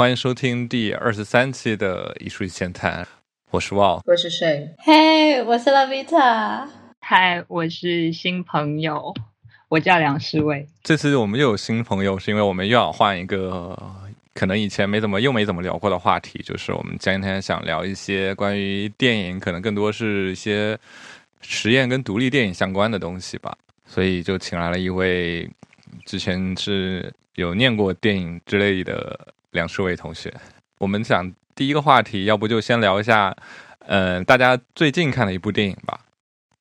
欢迎收听第二十三期的艺术闲谈，我是 Wow，我是谁？嘿，我是 Lavita。嗨，我是新朋友，我叫梁诗薇。这次我们又有新朋友，是因为我们又要换一个可能以前没怎么又没怎么聊过的话题，就是我们今天想聊一些关于电影，可能更多是一些实验跟独立电影相关的东西吧。所以就请来了一位之前是有念过电影之类的梁世伟同学。我们想第一个话题，要不就先聊一下，嗯，大家最近看的一部电影吧。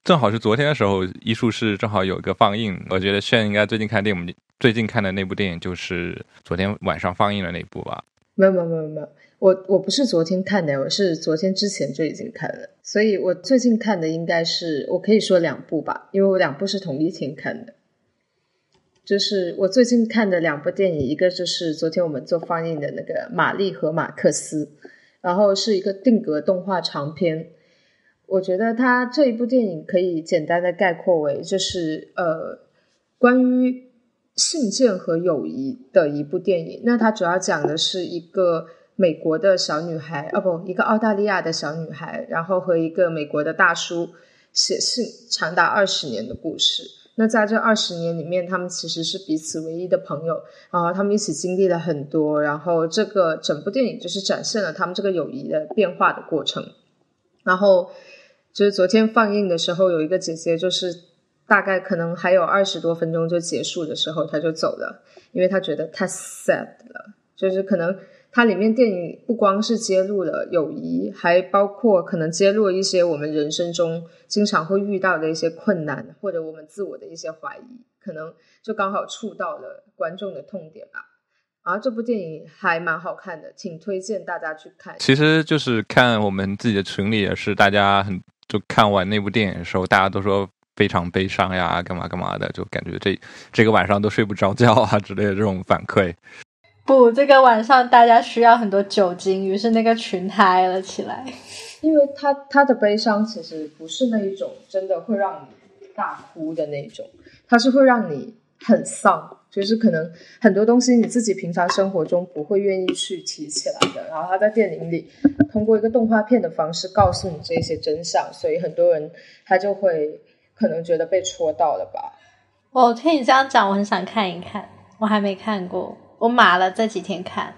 正好是昨天的时候，艺术室正好有一个放映。我觉得炫应该最近看电影，最近看的那部电影就是昨天晚上放映的那部吧。没有没有没有没有，我我不是昨天看的，我是昨天之前就已经看了，所以我最近看的应该是我可以说两部吧，因为我两部是同一天看的。就是我最近看的两部电影，一个就是昨天我们做放映的那个《玛丽和马克思》，然后是一个定格动画长片。我觉得它这一部电影可以简单的概括为，就是呃，关于信件和友谊的一部电影。那它主要讲的是一个美国的小女孩，哦不，一个澳大利亚的小女孩，然后和一个美国的大叔写信长达二十年的故事。那在这二十年里面，他们其实是彼此唯一的朋友，然后他们一起经历了很多，然后这个整部电影就是展现了他们这个友谊的变化的过程，然后。就是昨天放映的时候，有一个姐姐，就是大概可能还有二十多分钟就结束的时候，她就走了，因为她觉得太 sad 了。就是可能它里面电影不光是揭露了友谊，还包括可能揭露一些我们人生中经常会遇到的一些困难，或者我们自我的一些怀疑，可能就刚好触到了观众的痛点吧。然后这部电影还蛮好看的，挺推荐大家去看。其实就是看我们自己的群里也是，大家很。就看完那部电影的时候，大家都说非常悲伤呀，干嘛干嘛的，就感觉这这个晚上都睡不着觉啊之类的这种反馈。不，这个晚上大家需要很多酒精，于是那个群嗨了起来。因为他他的悲伤其实不是那一种真的会让你大哭的那种，他是会让你很丧。就是可能很多东西你自己平常生活中不会愿意去提起来的，然后他在电影里通过一个动画片的方式告诉你这些真相，所以很多人他就会可能觉得被戳到了吧。我听你这样讲，我很想看一看，我还没看过，我码了这几天看。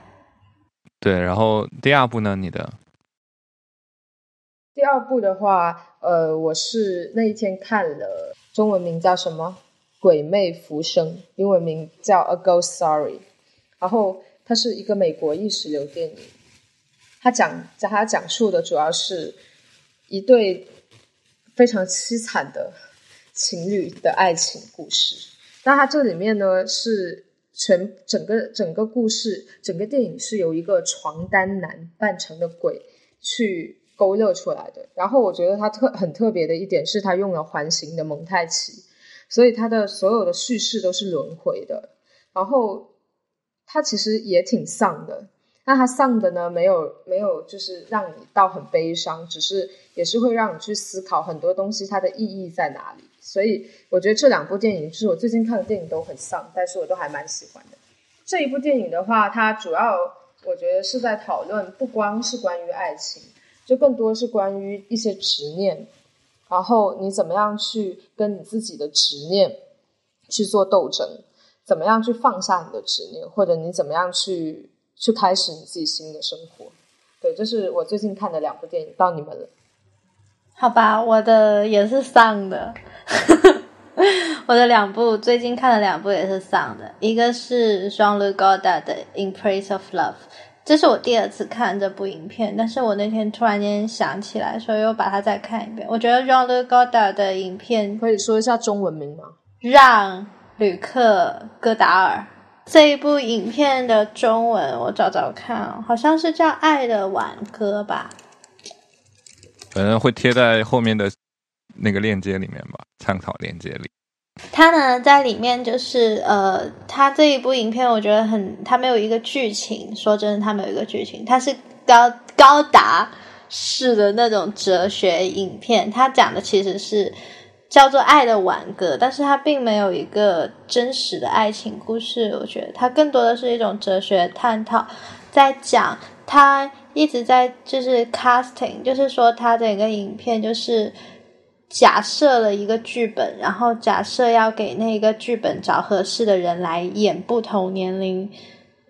对，然后第二部呢？你的第二部的话，呃，我是那一天看了，中文名叫什么？鬼魅浮生，英文名叫《A Ghost Story》，然后它是一个美国意识流电影。它讲，它讲述的主要是一对非常凄惨的情侣的爱情故事。那它这里面呢，是全整个整个故事，整个电影是由一个床单男扮成的鬼去勾勒出来的。然后我觉得它特很特别的一点是，它用了环形的蒙太奇。所以它的所有的叙事都是轮回的，然后它其实也挺丧的。那它丧的呢，没有没有，就是让你到很悲伤，只是也是会让你去思考很多东西，它的意义在哪里。所以我觉得这两部电影是我最近看的电影都很丧，但是我都还蛮喜欢的。这一部电影的话，它主要我觉得是在讨论，不光是关于爱情，就更多是关于一些执念。然后你怎么样去跟你自己的执念去做斗争？怎么样去放下你的执念？或者你怎么样去去开始你自己新的生活？对，这是我最近看的两部电影，到你们了。好吧，我的也是丧的。我的两部最近看的两部也是丧的，一个是 Jean-Luc Godard 的《In Praise of Love》。这是我第二次看这部影片，但是我那天突然间想起来，所以又把它再看一遍。我觉得 Ron Goddard 的影片可以说一下中文名吗？让吕克戈达尔这一部影片的中文我找找看，好像是叫《爱的挽歌》吧。反正会贴在后面的那个链接里面吧，参考链接里。他呢，在里面就是呃，他这一部影片，我觉得很，他没有一个剧情。说真的，他没有一个剧情，他是高高达式的那种哲学影片。他讲的其实是叫做《爱的挽歌》，但是他并没有一个真实的爱情故事。我觉得它更多的是一种哲学探讨。在讲他一直在就是 casting，就是说他整个影片就是假设了一个剧本，然后假设要给那个剧本找合适的人来演不同年龄，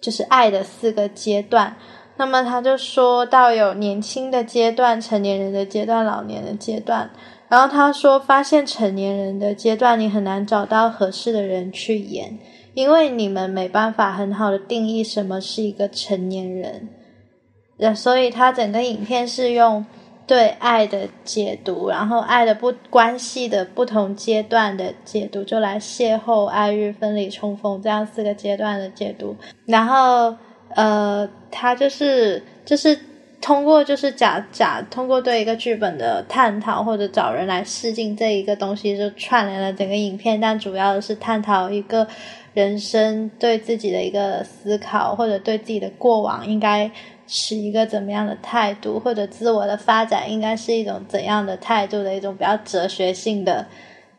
就是爱的四个阶段。那么他就说到有年轻的阶段、成年人的阶段、老年的阶段。然后他说，发现成年人的阶段，你很难找到合适的人去演，因为你们没办法很好的定义什么是一个成年人。所以他整个影片是用对爱的解读，然后爱的不关系的不同阶段的解读，就来邂逅、爱欲、分离、冲锋这样四个阶段的解读。然后。呃，他就是就是通过就是假假通过对一个剧本的探讨或者找人来试镜这一个东西，就串联了整个影片。但主要的是探讨一个人生对自己的一个思考，或者对自己的过往应该是一个怎么样的态度，或者自我的发展应该是一种怎样的态度的一种比较哲学性的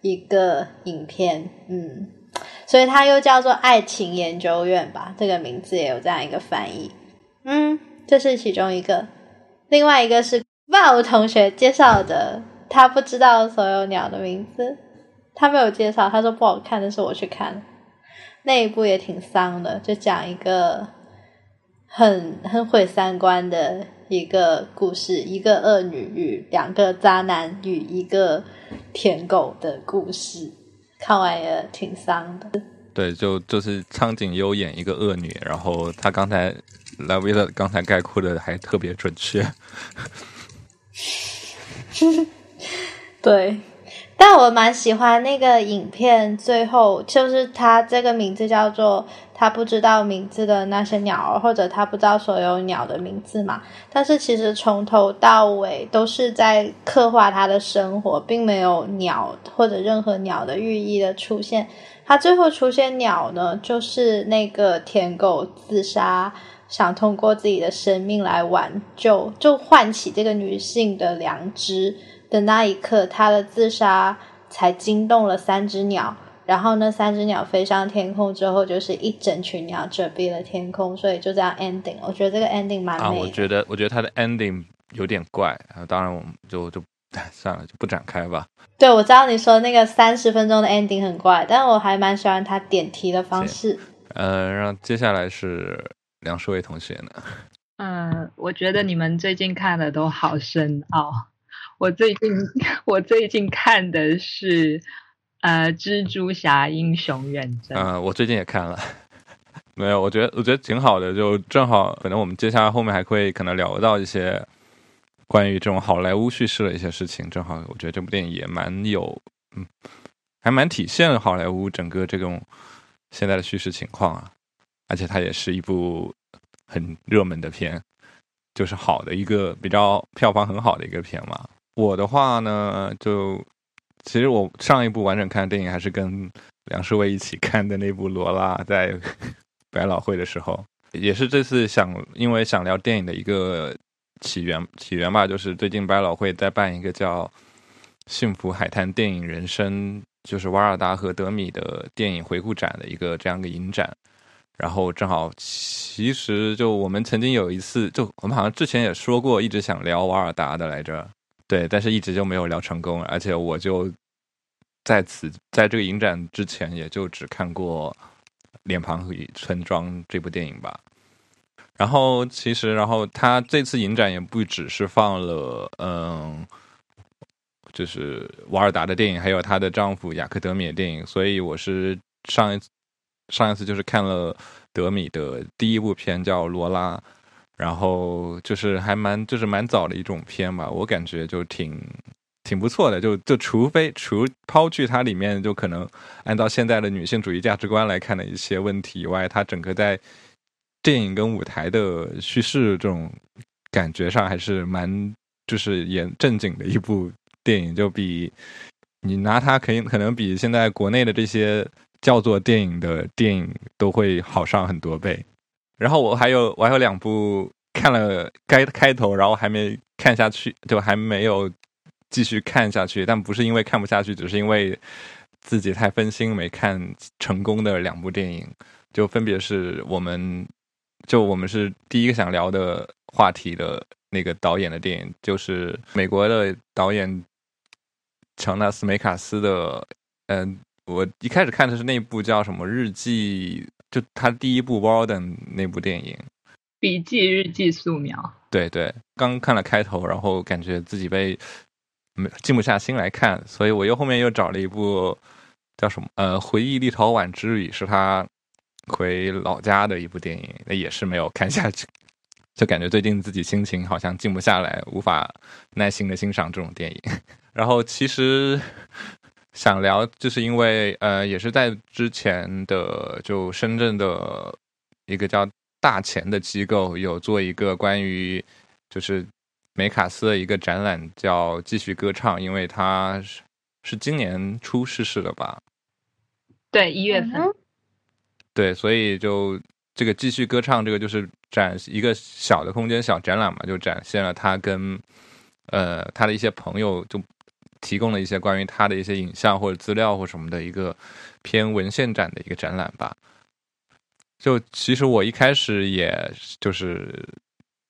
一个影片。嗯。所以它又叫做爱情研究院吧，这个名字也有这样一个翻译。嗯，这是其中一个。另外一个是鲍同学介绍的，他不知道所有鸟的名字，他没有介绍，他说不好看，但是我去看那一部也挺丧的，就讲一个很很毁三观的一个故事，一个恶女与两个渣男与一个舔狗的故事。看完也挺伤的。对，就就是苍井优演一个恶女，然后她刚才来维的刚才概括的还特别准确。对。但我蛮喜欢那个影片，最后就是它这个名字叫做“他不知道名字的那些鸟儿”，或者他不知道所有鸟的名字嘛。但是其实从头到尾都是在刻画他的生活，并没有鸟或者任何鸟的寓意的出现。他最后出现鸟呢，就是那个舔狗自杀，想通过自己的生命来挽救，就唤起这个女性的良知。的那一刻，他的自杀才惊动了三只鸟，然后那三只鸟飞上天空之后，就是一整群鸟遮蔽了天空，所以就这样 ending。我觉得这个 ending 蛮美。啊，我觉得，我觉得它的 ending 有点怪啊。当然，我们就就 算了，就不展开吧。对，我知道你说那个三十分钟的 ending 很怪，但我还蛮喜欢它点题的方式。呃，让接下来是梁世伟同学呢。嗯，我觉得你们最近看的都好深奥。我最近 我最近看的是呃《蜘蛛侠英雄远征》。嗯，我最近也看了，没有，我觉得我觉得挺好的，就正好可能我们接下来后面还会可能聊到一些关于这种好莱坞叙事的一些事情。正好我觉得这部电影也蛮有，嗯，还蛮体现好莱坞整个这种现在的叙事情况啊，而且它也是一部很热门的片，就是好的一个比较票房很好的一个片嘛。我的话呢，就其实我上一部完整看的电影还是跟梁世伟一起看的那部《罗拉》，在百老汇的时候，也是这次想因为想聊电影的一个起源起源吧，就是最近百老汇在办一个叫《幸福海滩电影人生》，就是瓦尔达和德米的电影回顾展的一个这样一个影展，然后正好其实就我们曾经有一次，就我们好像之前也说过，一直想聊瓦尔达的来着。对，但是一直就没有聊成功，而且我就在此在这个影展之前，也就只看过《脸庞与村庄》这部电影吧。然后其实，然后他这次影展也不只是放了，嗯，就是瓦尔达的电影，还有她的丈夫雅克德米的电影。所以我是上一上一次就是看了德米的第一部片，叫《罗拉》。然后就是还蛮就是蛮早的一种片吧，我感觉就挺挺不错的。就就除非除抛去它里面就可能按照现在的女性主义价值观来看的一些问题以外，它整个在电影跟舞台的叙事这种感觉上还是蛮就是演正经的一部电影。就比你拿它可以可能比现在国内的这些叫做电影的电影都会好上很多倍。然后我还有我还有两部看了该开头，然后还没看下去，就还没有继续看下去。但不是因为看不下去，只是因为自己太分心没看成功的两部电影，就分别是我们就我们是第一个想聊的话题的那个导演的电影，就是美国的导演乔纳斯·梅卡斯的。嗯，我一开始看的是那部叫什么《日记》，就他第一部《Walden》那部电影，《笔记日记素描》。对对，刚看了开头，然后感觉自己被没静不下心来看，所以我又后面又找了一部叫什么呃《回忆立陶宛之旅》，是他回老家的一部电影，那也是没有看下去，就感觉最近自己心情好像静不下来，无法耐心的欣赏这种电影。然后其实想聊，就是因为呃，也是在之前的就深圳的一个叫。大钱的机构有做一个关于就是梅卡斯的一个展览，叫“继续歌唱”，因为他是是今年初逝世的吧？对，一月份。对，所以就这个“继续歌唱”这个就是展一个小的空间小展览嘛，就展现了他跟呃他的一些朋友就提供了一些关于他的一些影像或者资料或什么的一个偏文献展的一个展览吧。就其实我一开始也就是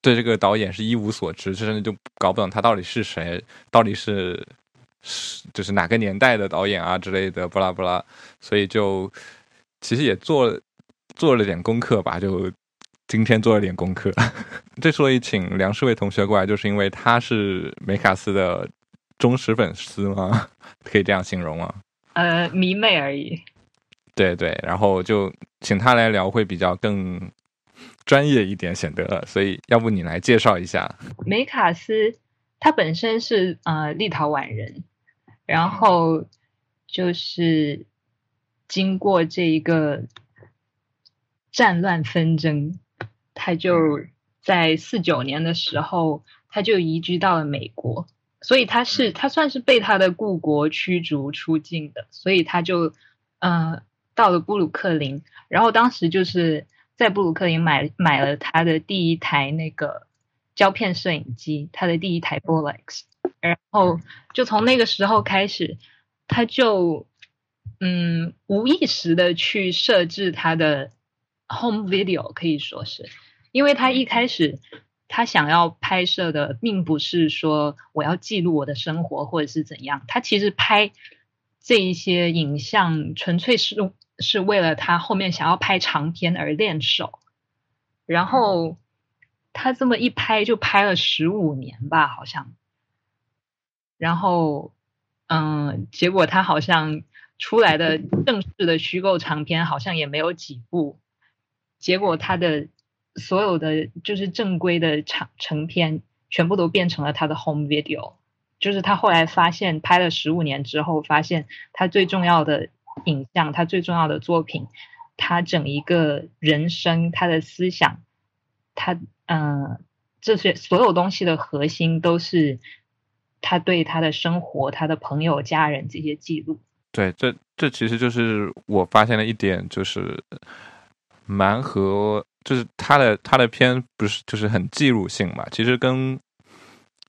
对这个导演是一无所知，甚至就搞不懂他到底是谁，到底是是就是哪个年代的导演啊之类的，不拉不拉。所以就其实也做做了点功课吧，就今天做了点功课。之所以请梁世伟同学过来，就是因为他是梅卡斯的忠实粉丝吗？可以这样形容吗？呃，迷妹而已。对对，然后就请他来聊会比较更专业一点，显得所以要不你来介绍一下梅卡斯，他本身是呃立陶宛人，然后就是经过这一个战乱纷争，他就在四九年的时候他就移居到了美国，所以他是他算是被他的故国驱逐出境的，所以他就嗯。到了布鲁克林，然后当时就是在布鲁克林买买了他的第一台那个胶片摄影机，他的第一台 Bolex，然后就从那个时候开始，他就嗯无意识的去设置他的 home video，可以说是，因为他一开始他想要拍摄的并不是说我要记录我的生活或者是怎样，他其实拍这一些影像纯粹是。是为了他后面想要拍长片而练手，然后他这么一拍就拍了十五年吧，好像。然后，嗯，结果他好像出来的正式的虚构长片好像也没有几部，结果他的所有的就是正规的长成片全部都变成了他的 home video，就是他后来发现拍了十五年之后，发现他最重要的。影像，他最重要的作品，他整一个人生，他的思想，他嗯，这些所有东西的核心都是他对他的生活、他的朋友、家人这些记录。对，这这其实就是我发现了一点，就是蛮和就是他的他的片不是就是很记录性嘛？其实跟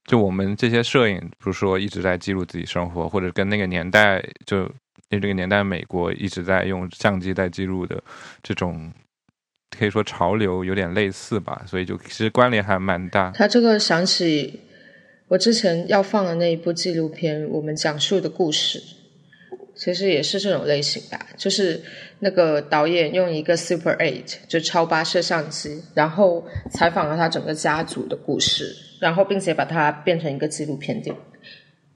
就我们这些摄影，不是说一直在记录自己生活，或者跟那个年代就。因为这个年代，美国一直在用相机在记录的这种，可以说潮流有点类似吧，所以就其实关联还蛮大。他这个想起我之前要放的那一部纪录片，我们讲述的故事，其实也是这种类型的，就是那个导演用一个 Super Eight 就超八摄像机，然后采访了他整个家族的故事，然后并且把它变成一个纪录片电影。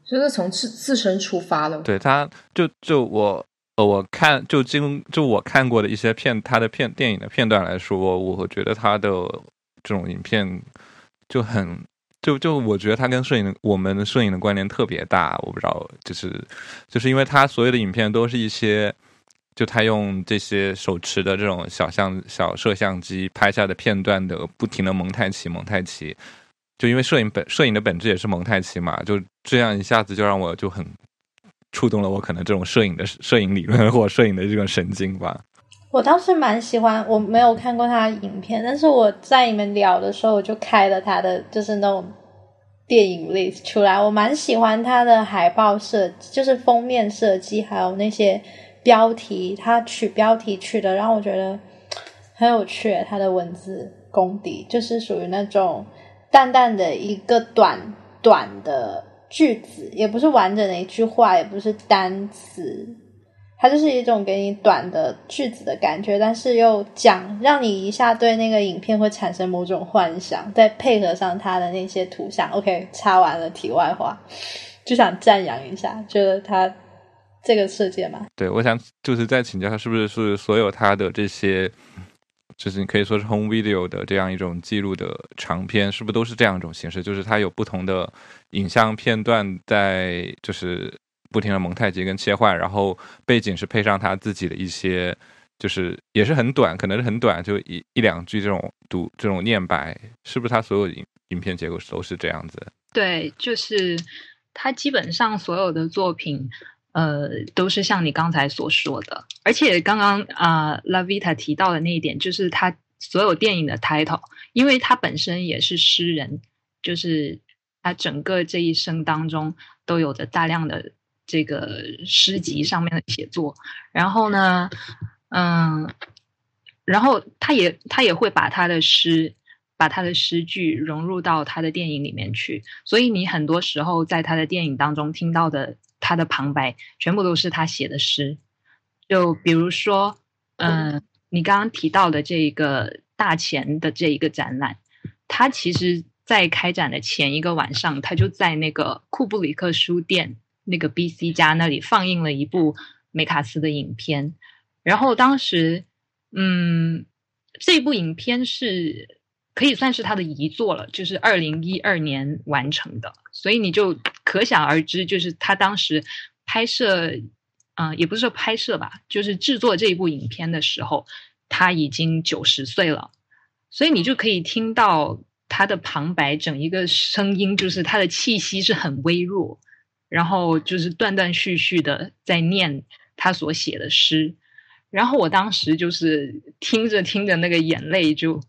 就是从自自身出发了。对，他就就我呃，我看就经就我看过的一些片，他的片电影的片段来说，我觉得他的这种影片就很就就我觉得他跟摄影我们摄影的关联特别大。我不知道，就是就是因为他所有的影片都是一些就他用这些手持的这种小相小摄像机拍下的片段的不停的蒙太奇蒙太奇。就因为摄影本摄影的本质也是蒙太奇嘛，就这样一下子就让我就很触动了我可能这种摄影的摄影理论或摄影的这种神经吧。我倒是蛮喜欢，我没有看过他影片，但是我在你们聊的时候，我就开了他的就是那种电影 list 出来。我蛮喜欢他的海报设，就是封面设计，还有那些标题，他取标题取的让我觉得很有趣，他的文字功底就是属于那种淡淡的一个短短的句子，也不是完整的一句话，也不是单词，它就是一种给你短的句子的感觉，但是又讲让你一下对那个影片会产生某种幻想，再配合上它的那些图像。OK，插完了题外话，就想赞扬一下，觉得它这个设计嘛，对，我想就是在请教他，是不是是所有他的这些。就是你可以说是 home video 的这样一种记录的长片，是不是都是这样一种形式？就是它有不同的影像片段在，就是不停的蒙太奇跟切换，然后背景是配上他自己的一些，就是也是很短，可能是很短，就一一两句这种读这种念白，是不是他所有影影片结构都是这样子？对，就是他基本上所有的作品。呃，都是像你刚才所说的，而且刚刚啊，Lavita 提到的那一点，就是他所有电影的 title，因为他本身也是诗人，就是他整个这一生当中都有着大量的这个诗集上面的写作，然后呢，嗯，然后他也他也会把他的诗，把他的诗句融入到他的电影里面去，所以你很多时候在他的电影当中听到的。他的旁白全部都是他写的诗，就比如说，嗯，你刚刚提到的这个大钱的这一个展览，他其实在开展的前一个晚上，他就在那个库布里克书店那个 B C 家那里放映了一部梅卡斯的影片，然后当时，嗯，这部影片是。可以算是他的遗作了，就是二零一二年完成的，所以你就可想而知，就是他当时拍摄，嗯，也不是说拍摄吧，就是制作这一部影片的时候，他已经九十岁了，所以你就可以听到他的旁白，整一个声音就是他的气息是很微弱，然后就是断断续续的在念他所写的诗，然后我当时就是听着听着，那个眼泪就。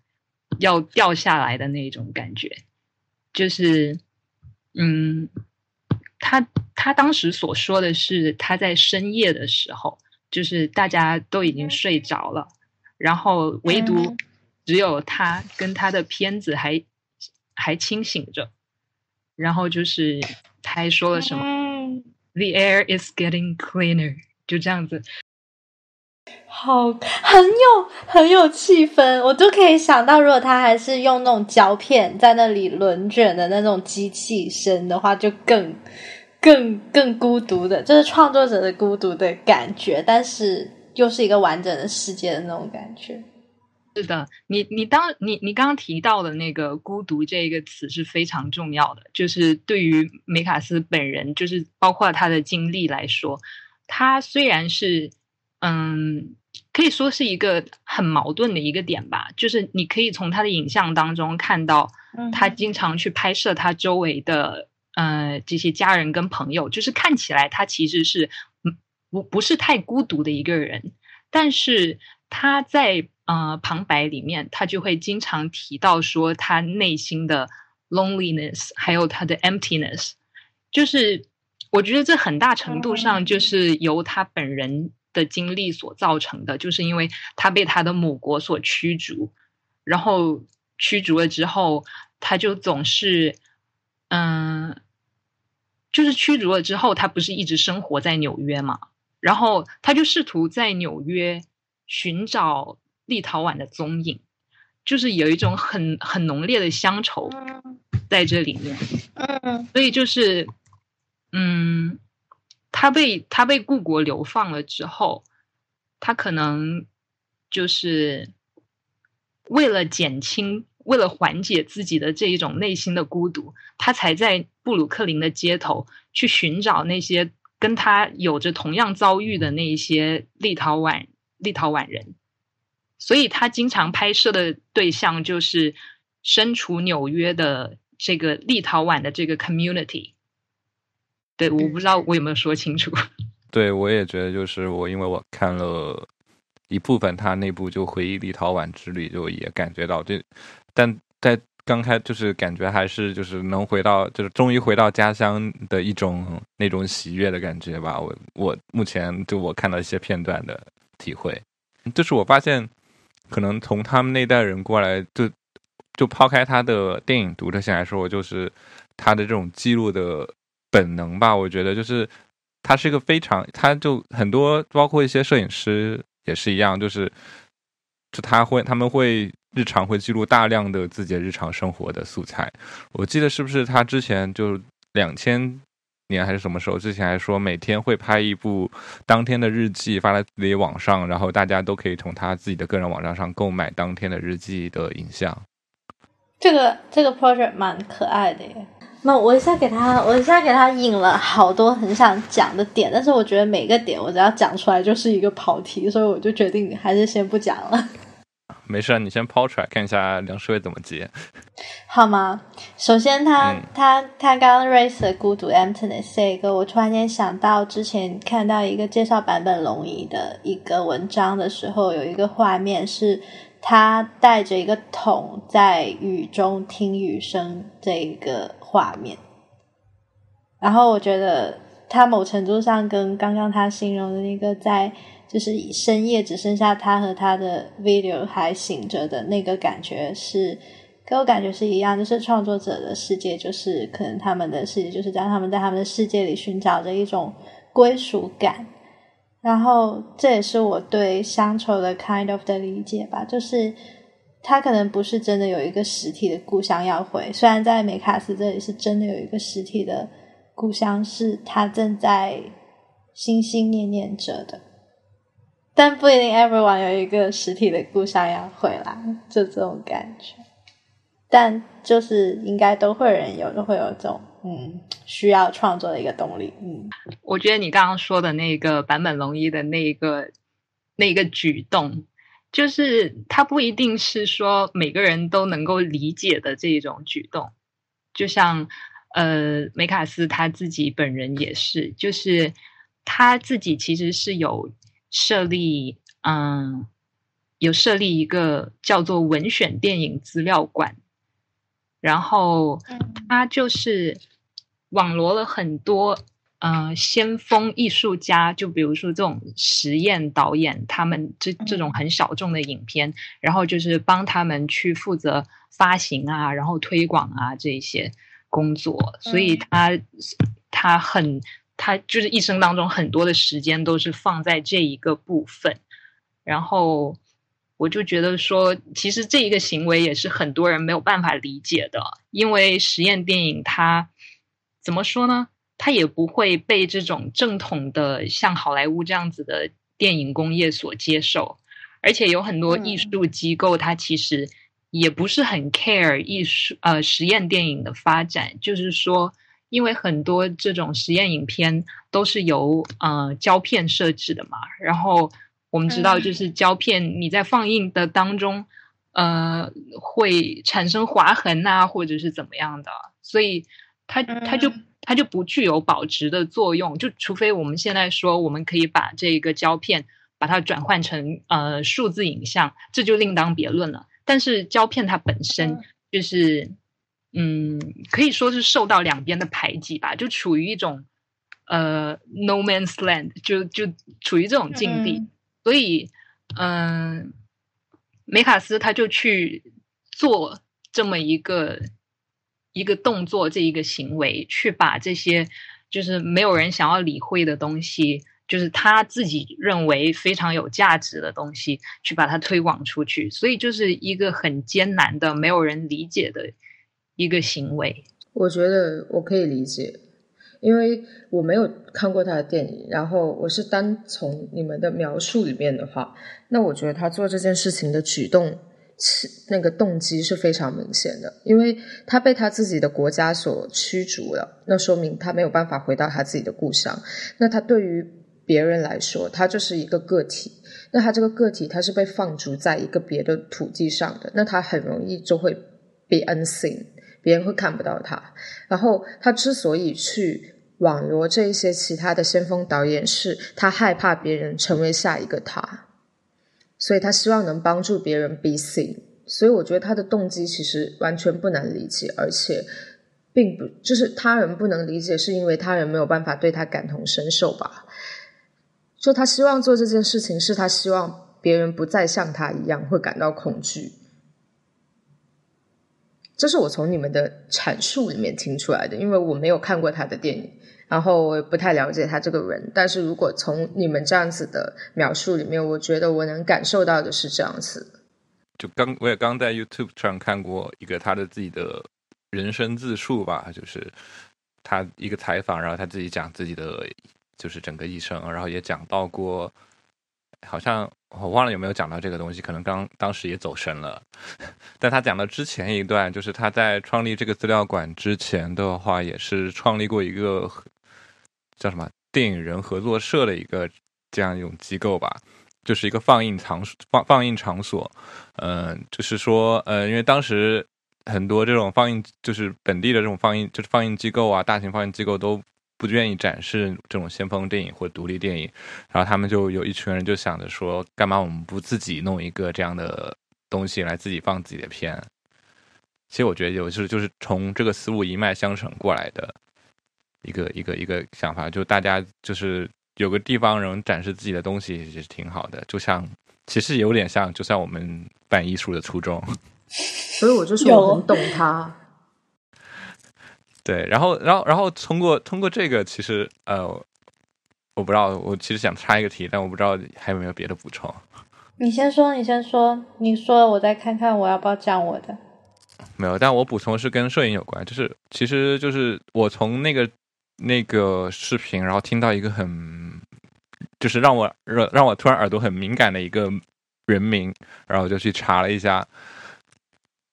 要掉下来的那种感觉，就是，嗯，他他当时所说的是他在深夜的时候，就是大家都已经睡着了，然后唯独只有他跟他的片子还还清醒着，然后就是他还说了什么，The air is getting cleaner，就这样子。好，很有很有气氛，我都可以想到，如果他还是用那种胶片在那里轮卷的那种机器声的话，就更更更孤独的，就是创作者的孤独的感觉，但是又是一个完整的世界的那种感觉。是的，你你当你你刚刚提到的那个“孤独”这一个词是非常重要的，就是对于梅卡斯本人，就是包括他的经历来说，他虽然是。嗯，可以说是一个很矛盾的一个点吧。就是你可以从他的影像当中看到，他经常去拍摄他周围的呃这些家人跟朋友，就是看起来他其实是不不是太孤独的一个人。但是他在呃旁白里面，他就会经常提到说他内心的 loneliness，还有他的 emptiness。就是我觉得这很大程度上就是由他本人。的经历所造成的，就是因为他被他的母国所驱逐，然后驱逐了之后，他就总是，嗯，就是驱逐了之后，他不是一直生活在纽约嘛？然后他就试图在纽约寻找立陶宛的踪影，就是有一种很很浓烈的乡愁在这里面，嗯，所以就是，嗯。他被他被故国流放了之后，他可能就是为了减轻、为了缓解自己的这一种内心的孤独，他才在布鲁克林的街头去寻找那些跟他有着同样遭遇的那一些立陶宛立陶宛人。所以他经常拍摄的对象就是身处纽约的这个立陶宛的这个 community。对，我不知道我有没有说清楚。对，我也觉得就是我，因为我看了一部分他那部就回忆立陶宛之旅，就也感觉到这，但在刚开就是感觉还是就是能回到就是终于回到家乡的一种那种喜悦的感觉吧。我我目前就我看到一些片段的体会，就是我发现可能从他们那代人过来，就就抛开他的电影独特性来说，就是他的这种记录的本能吧。我觉得就是他是一个非常，他就很多，包括一些摄影师也是一样，就是就他会他们会日常会记录大量的自己的日常生活的素材。我记得是不是他之前就两千。年还是什么时候？之前还说每天会拍一部当天的日记发在自己网上，然后大家都可以从他自己的个人网站上购买当天的日记的影像。这个这个 project 蛮可爱的耶。那我一下给他，我一下给他引了好多很想讲的点，但是我觉得每个点我只要讲出来就是一个跑题，所以我就决定还是先不讲了。没事，你先抛出来看一下梁诗伟怎么接，好吗？首先，他他他刚刚 raise 的孤独 emptiness 这个，我突然间想到之前看到一个介绍版本龙仪的一个文章的时候，有一个画面是他带着一个桶在雨中听雨声这一个画面，然后我觉得他某程度上跟刚刚他形容的那个在。就是深夜只剩下他和他的 video 还醒着的那个感觉是，给我感觉是一样。就是创作者的世界，就是可能他们的世界就是让，他们在他们的世界里寻找着一种归属感。然后这也是我对乡愁的 kind of 的理解吧，就是他可能不是真的有一个实体的故乡要回，虽然在梅卡斯这里是真的有一个实体的故乡，是他正在心心念念着的。但不一定，everyone 有一个实体的故乡要回来，就这种感觉。但就是应该都会人有，都会有这种嗯需要创作的一个动力。嗯，我觉得你刚刚说的那个坂本龙一的那个那个举动，就是他不一定是说每个人都能够理解的这种举动。就像呃梅卡斯他自己本人也是，就是他自己其实是有。设立，嗯，有设立一个叫做文选电影资料馆，然后他就是网罗了很多，呃，先锋艺术家，就比如说这种实验导演，他们这这种很小众的影片，然后就是帮他们去负责发行啊，然后推广啊这些工作，所以他他很。他就是一生当中很多的时间都是放在这一个部分，然后我就觉得说，其实这一个行为也是很多人没有办法理解的，因为实验电影它怎么说呢？它也不会被这种正统的像好莱坞这样子的电影工业所接受，而且有很多艺术机构，它其实也不是很 care 艺术呃实验电影的发展，就是说。因为很多这种实验影片都是由呃胶片设置的嘛，然后我们知道就是胶片你在放映的当中，呃会产生划痕啊，或者是怎么样的，所以它它就它就不具有保值的作用，就除非我们现在说我们可以把这个胶片把它转换成呃数字影像，这就另当别论了。但是胶片它本身就是。嗯，可以说是受到两边的排挤吧，就处于一种呃 no man's land，就就处于这种境地。所以，嗯，梅卡斯他就去做这么一个一个动作，这一个行为，去把这些就是没有人想要理会的东西，就是他自己认为非常有价值的东西，去把它推广出去。所以，就是一个很艰难的、没有人理解的。一个行为，我觉得我可以理解，因为我没有看过他的电影，然后我是单从你们的描述里面的话，那我觉得他做这件事情的举动，是那个动机是非常明显的，因为他被他自己的国家所驱逐了，那说明他没有办法回到他自己的故乡，那他对于别人来说，他就是一个个体，那他这个个体他是被放逐在一个别的土地上的，那他很容易就会 be unseen。别人会看不到他，然后他之所以去网罗这一些其他的先锋导演，是他害怕别人成为下一个他，所以他希望能帮助别人 be seen。所以我觉得他的动机其实完全不难理解，而且并不就是他人不能理解，是因为他人没有办法对他感同身受吧？就他希望做这件事情，是他希望别人不再像他一样会感到恐惧。这是我从你们的阐述里面听出来的，因为我没有看过他的电影，然后我也不太了解他这个人。但是如果从你们这样子的描述里面，我觉得我能感受到的是这样子。就刚我也刚在 YouTube 上看过一个他的自己的人生自述吧，就是他一个采访，然后他自己讲自己的就是整个一生，然后也讲到过，好像我忘了有没有讲到这个东西，可能刚当时也走神了。但他讲到之前一段，就是他在创立这个资料馆之前的话，也是创立过一个叫什么电影人合作社的一个这样一种机构吧。就是一个放映场所，放放映场所，嗯，就是说，呃，因为当时很多这种放映，就是本地的这种放映，就是放映机构啊，大型放映机构都不愿意展示这种先锋电影或独立电影，然后他们就有一群人就想着说，干嘛我们不自己弄一个这样的东西来自己放自己的片？其实我觉得有就是就是从这个思路一脉相承过来的一个一个一个想法，就大家就是。有个地方能展示自己的东西也是挺好的，就像其实有点像，就像我们办艺术的初衷。所以我就说我很懂他。对，然后，然后，然后通过通过这个，其实呃，我不知道，我其实想插一个题，但我不知道还有没有别的补充。你先说，你先说，你说，我再看看我要不要讲我的。没有，但我补充是跟摄影有关，就是其实就是我从那个。那个视频，然后听到一个很，就是让我让让我突然耳朵很敏感的一个人名，然后我就去查了一下，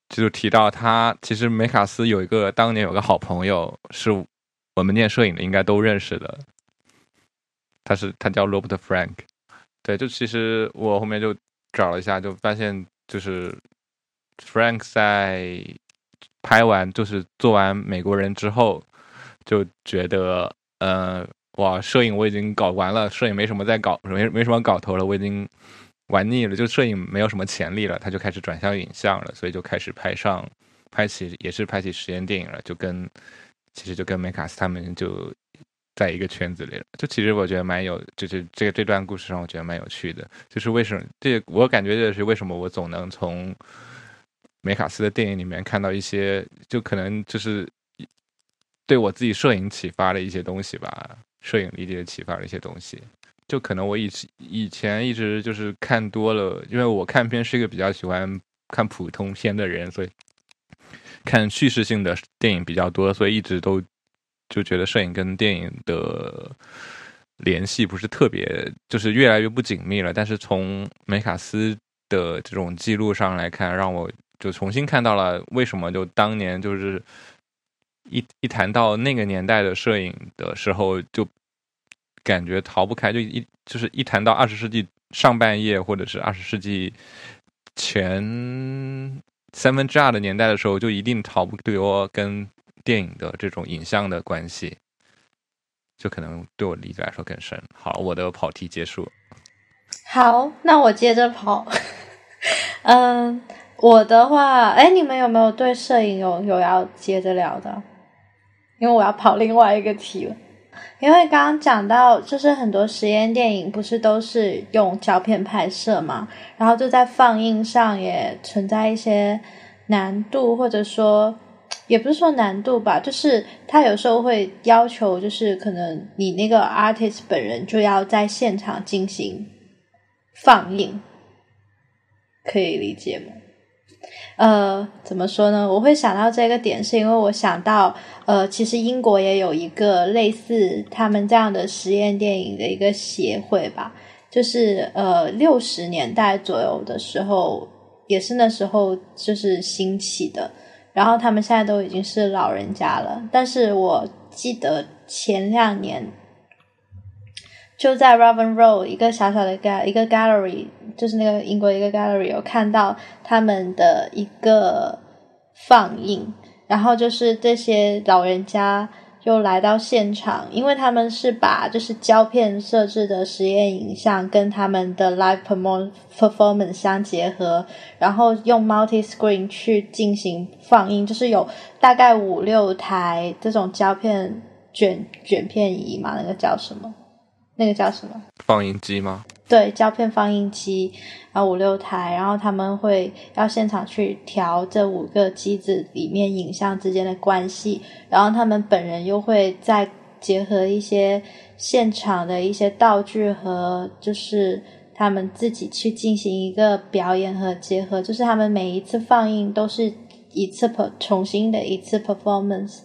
就提到他其实梅卡斯有一个当年有个好朋友，是我们念摄影的应该都认识的，他是他叫 Robert Frank，对，就其实我后面就找了一下，就发现就是 Frank 在拍完就是做完美国人之后。就觉得，呃，哇，摄影我已经搞完了，摄影没什么在搞，没没什么搞头了，我已经玩腻了，就摄影没有什么潜力了，他就开始转向影像了，所以就开始拍上，拍起也是拍起实验电影了，就跟其实就跟梅卡斯他们就在一个圈子里了，就其实我觉得蛮有，就是这个这段故事让我觉得蛮有趣的，就是为什么这我感觉这是为什么我总能从梅卡斯的电影里面看到一些，就可能就是。对我自己摄影启发的一些东西吧，摄影理解启发的一些东西，就可能我以以前一直就是看多了，因为我看片是一个比较喜欢看普通片的人，所以看叙事性的电影比较多，所以一直都就觉得摄影跟电影的联系不是特别，就是越来越不紧密了。但是从梅卡斯的这种记录上来看，让我就重新看到了为什么就当年就是。一一谈到那个年代的摄影的时候，就感觉逃不开。就一就是一谈到二十世纪上半叶或者是二十世纪前三分之二的年代的时候，就一定逃不脱跟电影的这种影像的关系。就可能对我理解来说更深。好，我的跑题结束。好，那我接着跑。嗯，我的话，哎，你们有没有对摄影有有要接着聊的？因为我要跑另外一个题了，因为刚刚讲到，就是很多实验电影不是都是用胶片拍摄嘛，然后就在放映上也存在一些难度，或者说也不是说难度吧，就是他有时候会要求，就是可能你那个 artist 本人就要在现场进行放映，可以理解吗？呃，怎么说呢？我会想到这个点，是因为我想到，呃，其实英国也有一个类似他们这样的实验电影的一个协会吧，就是呃六十年代左右的时候，也是那时候就是兴起的，然后他们现在都已经是老人家了，但是我记得前两年。就在 Raven Row 一个小小的 gal 一个 gallery，就是那个英国一个 gallery，有看到他们的一个放映，然后就是这些老人家又来到现场，因为他们是把就是胶片设置的实验影像跟他们的 live performance 相结合，然后用 multi screen 去进行放映，就是有大概五六台这种胶片卷卷片仪嘛，那个叫什么？那个叫什么？放映机吗？对胶片放映机然后五六台，然后他们会要现场去调这五个机子里面影像之间的关系，然后他们本人又会再结合一些现场的一些道具和就是他们自己去进行一个表演和结合，就是他们每一次放映都是一次重新的一次 performance，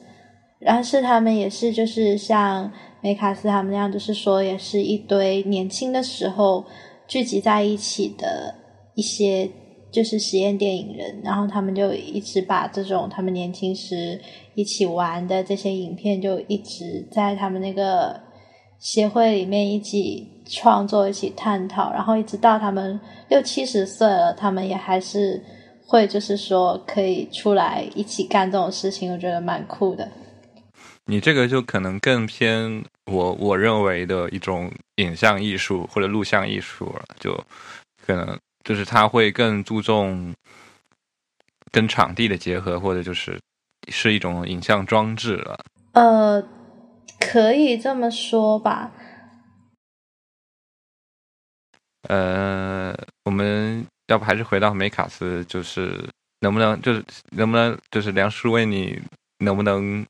然后是他们也是就是像。梅卡斯他们那样，就是说，也是一堆年轻的时候聚集在一起的一些，就是实验电影人，然后他们就一直把这种他们年轻时一起玩的这些影片，就一直在他们那个协会里面一起创作、一起探讨，然后一直到他们六七十岁了，他们也还是会，就是说可以出来一起干这种事情，我觉得蛮酷的。你这个就可能更偏我我认为的一种影像艺术或者录像艺术了，就可能就是他会更注重跟场地的结合，或者就是是一种影像装置了。呃，可以这么说吧。呃，我们要不还是回到梅卡斯，就是能不能就是能不能就是梁叔为你能不能？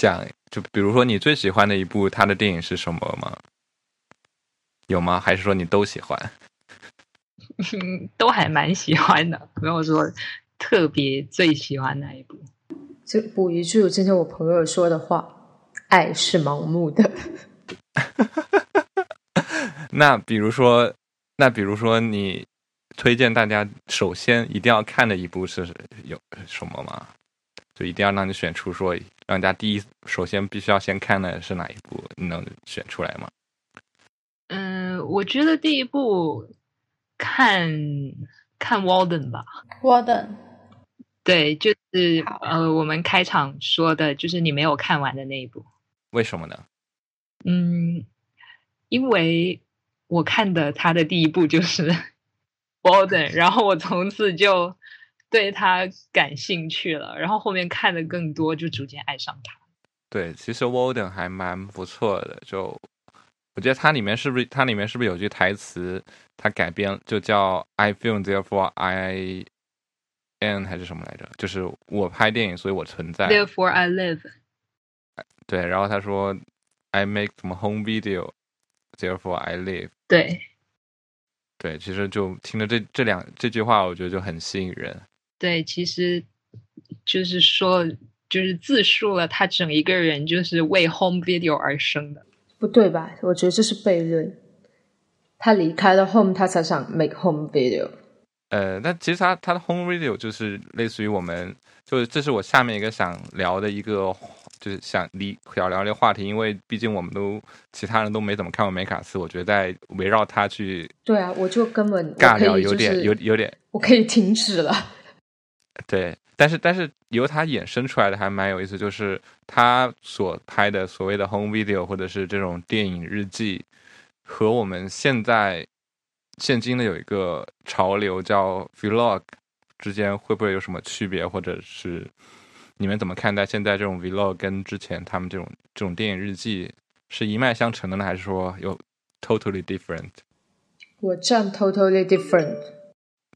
讲就比如说你最喜欢的一部他的电影是什么吗？有吗？还是说你都喜欢？都还蛮喜欢的，没有说特别最喜欢哪一部。就补一句今天我朋友说的话：“爱是盲目的。”那比如说，那比如说你推荐大家首先一定要看的一部是有什么吗？就一定要让你选出说，让大家第一首先必须要先看的是哪一部？你能选出来吗？嗯，我觉得第一部看看 Walden 吧，Walden，对，就是呃，我们开场说的就是你没有看完的那一部，为什么呢？嗯，因为我看的他的第一部就是 Walden，然后我从此就。对他感兴趣了，然后后面看的更多，就逐渐爱上他。对，其实 Walden 还蛮不错的，就我觉得它里面是不是它里面是不是有句台词，它改编就叫 I film therefore I am 还是什么来着？就是我拍电影，所以我存在。Therefore I live。对，然后他说 I make 什么 home video，therefore I live。对，对，其实就听着这这两这句话，我觉得就很吸引人。对，其实就是说，就是自述了他整一个人就是为 home video 而生的，不对吧？我觉得这是悖论。他离开了 home，他才想 make home video。呃，那其实他他的 home video 就是类似于我们，就是这是我下面一个想聊的一个，就是想离想聊这个话题，因为毕竟我们都其他人都没怎么看过梅卡斯，我觉得在围绕他去，对啊，我就根本尬聊有点有有点，我可以停止了。对，但是但是由他衍生出来的还蛮有意思，就是他所拍的所谓的 home video 或者是这种电影日记，和我们现在现今的有一个潮流叫 vlog 之间会不会有什么区别，或者是你们怎么看待现在这种 vlog 跟之前他们这种这种电影日记是一脉相承的呢，还是说有 totally different？我站 totally different。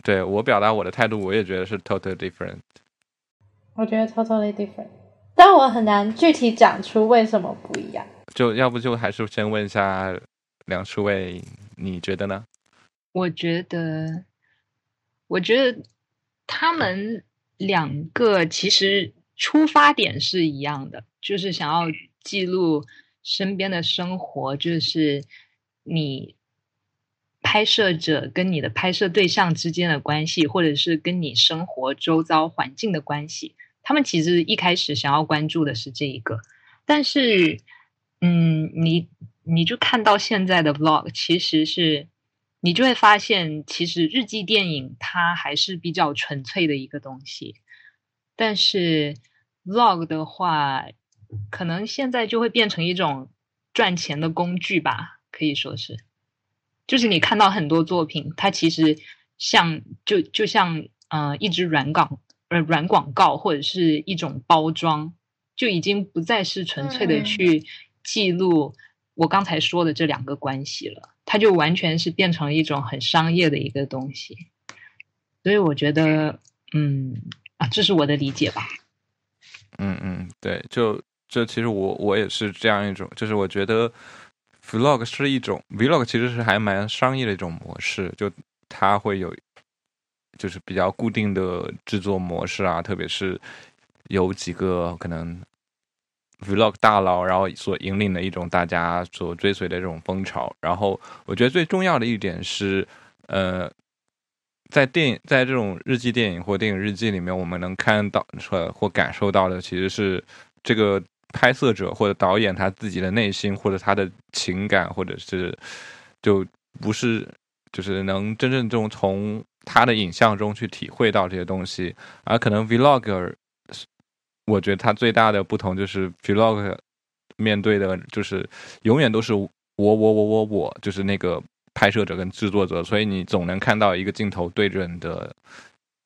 对我表达我的态度，我也觉得是 totally different。我觉得 totally different，但我很难具体讲出为什么不一样。就要不就还是先问一下梁书伟，你觉得呢？我觉得，我觉得他们两个其实出发点是一样的，就是想要记录身边的生活，就是你。拍摄者跟你的拍摄对象之间的关系，或者是跟你生活周遭环境的关系，他们其实一开始想要关注的是这一个。但是，嗯，你你就看到现在的 vlog，其实是你就会发现，其实日记电影它还是比较纯粹的一个东西。但是 vlog 的话，可能现在就会变成一种赚钱的工具吧，可以说是。就是你看到很多作品，它其实像就就像呃一支软广呃软广告或者是一种包装，就已经不再是纯粹的去记录我刚才说的这两个关系了。它就完全是变成了一种很商业的一个东西。所以我觉得，嗯啊，这是我的理解吧。嗯嗯，对，就这其实我我也是这样一种，就是我觉得 vlog 是一种 vlog，其实是还蛮商业的一种模式，就它会有就是比较固定的制作模式啊，特别是有几个可能 vlog 大佬，然后所引领的一种大家所追随的这种风潮。然后我觉得最重要的一点是，呃。在电影，在这种日记电影或电影日记里面，我们能看到或或感受到的，其实是这个拍摄者或者导演他自己的内心，或者他的情感，或者是就不是就是能真正中从他的影像中去体会到这些东西。而可能 vlogger，我觉得他最大的不同就是 vlog 面对的就是永远都是我我我我我，就是那个。拍摄者跟制作者，所以你总能看到一个镜头对准的，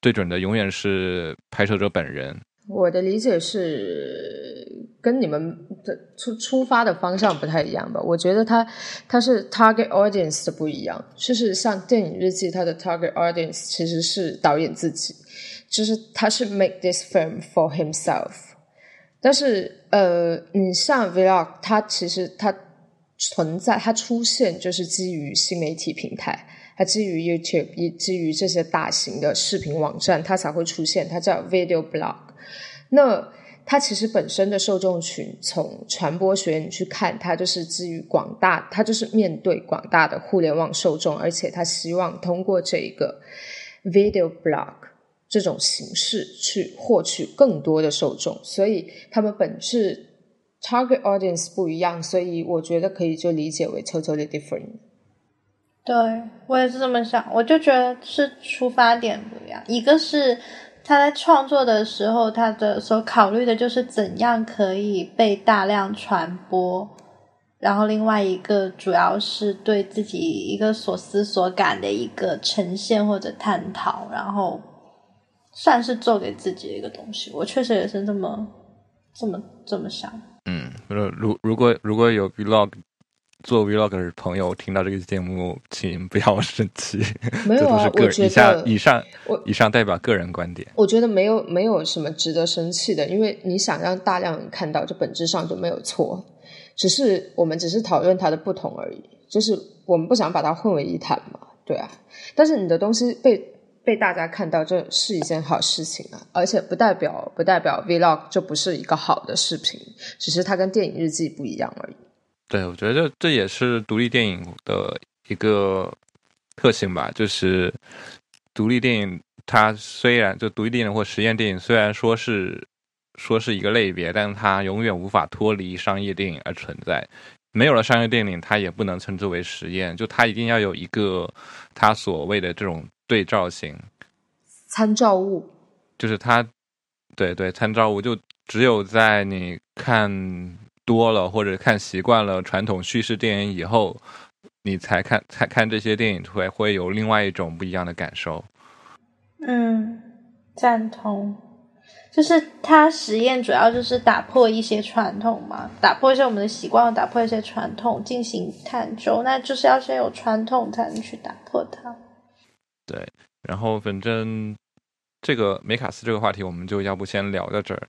对准的永远是拍摄者本人。我的理解是跟你们的出出发的方向不太一样吧？我觉得它它是 target audience 的不一样，就是像电影日记，它的 target audience 其实是导演自己，就是他是 make this film for himself。但是呃，你像 vlog，它其实它。存在，它出现就是基于新媒体平台，它基于 YouTube，基于这些大型的视频网站，它才会出现。它叫 Video Blog。那它其实本身的受众群，从传播学院去看，它就是基于广大，它就是面对广大的互联网受众，而且它希望通过这一个 Video Blog 这种形式去获取更多的受众，所以他们本质。Target audience 不一样，所以我觉得可以就理解为 totally different。对我也是这么想，我就觉得是出发点不一样。一个是他在创作的时候，他的所考虑的就是怎样可以被大量传播，然后另外一个主要是对自己一个所思所感的一个呈现或者探讨，然后算是做给自己的一个东西。我确实也是这么这么这么想。嗯，如如如果如果有 vlog 做 vlog 的朋友听到这个节目，请不要生气。没有啊，我觉得以上以上以上代表个人观点。我觉得没有没有什么值得生气的，因为你想让大量人看到，这本质上就没有错。只是我们只是讨论它的不同而已，就是我们不想把它混为一谈嘛，对啊。但是你的东西被。被大家看到，这是一件好事情啊！而且不代表不代表 vlog 就不是一个好的视频，只是它跟电影日记不一样而已。对，我觉得这这也是独立电影的一个特性吧。就是独立电影，它虽然就独立电影或实验电影，虽然说是说是一个类别，但是它永远无法脱离商业电影而存在。没有了商业电影，它也不能称之为实验。就它一定要有一个它所谓的这种。对照型参照物，就是它，对对，参照物就只有在你看多了或者看习惯了传统叙事电影以后，你才看才看这些电影会会有另外一种不一样的感受。嗯，赞同，就是它实验主要就是打破一些传统嘛，打破一些我们的习惯，打破一些传统进行探究，那就是要先有传统才能去打破它。对，然后反正这个梅卡斯这个话题，我们就要不先聊到这儿。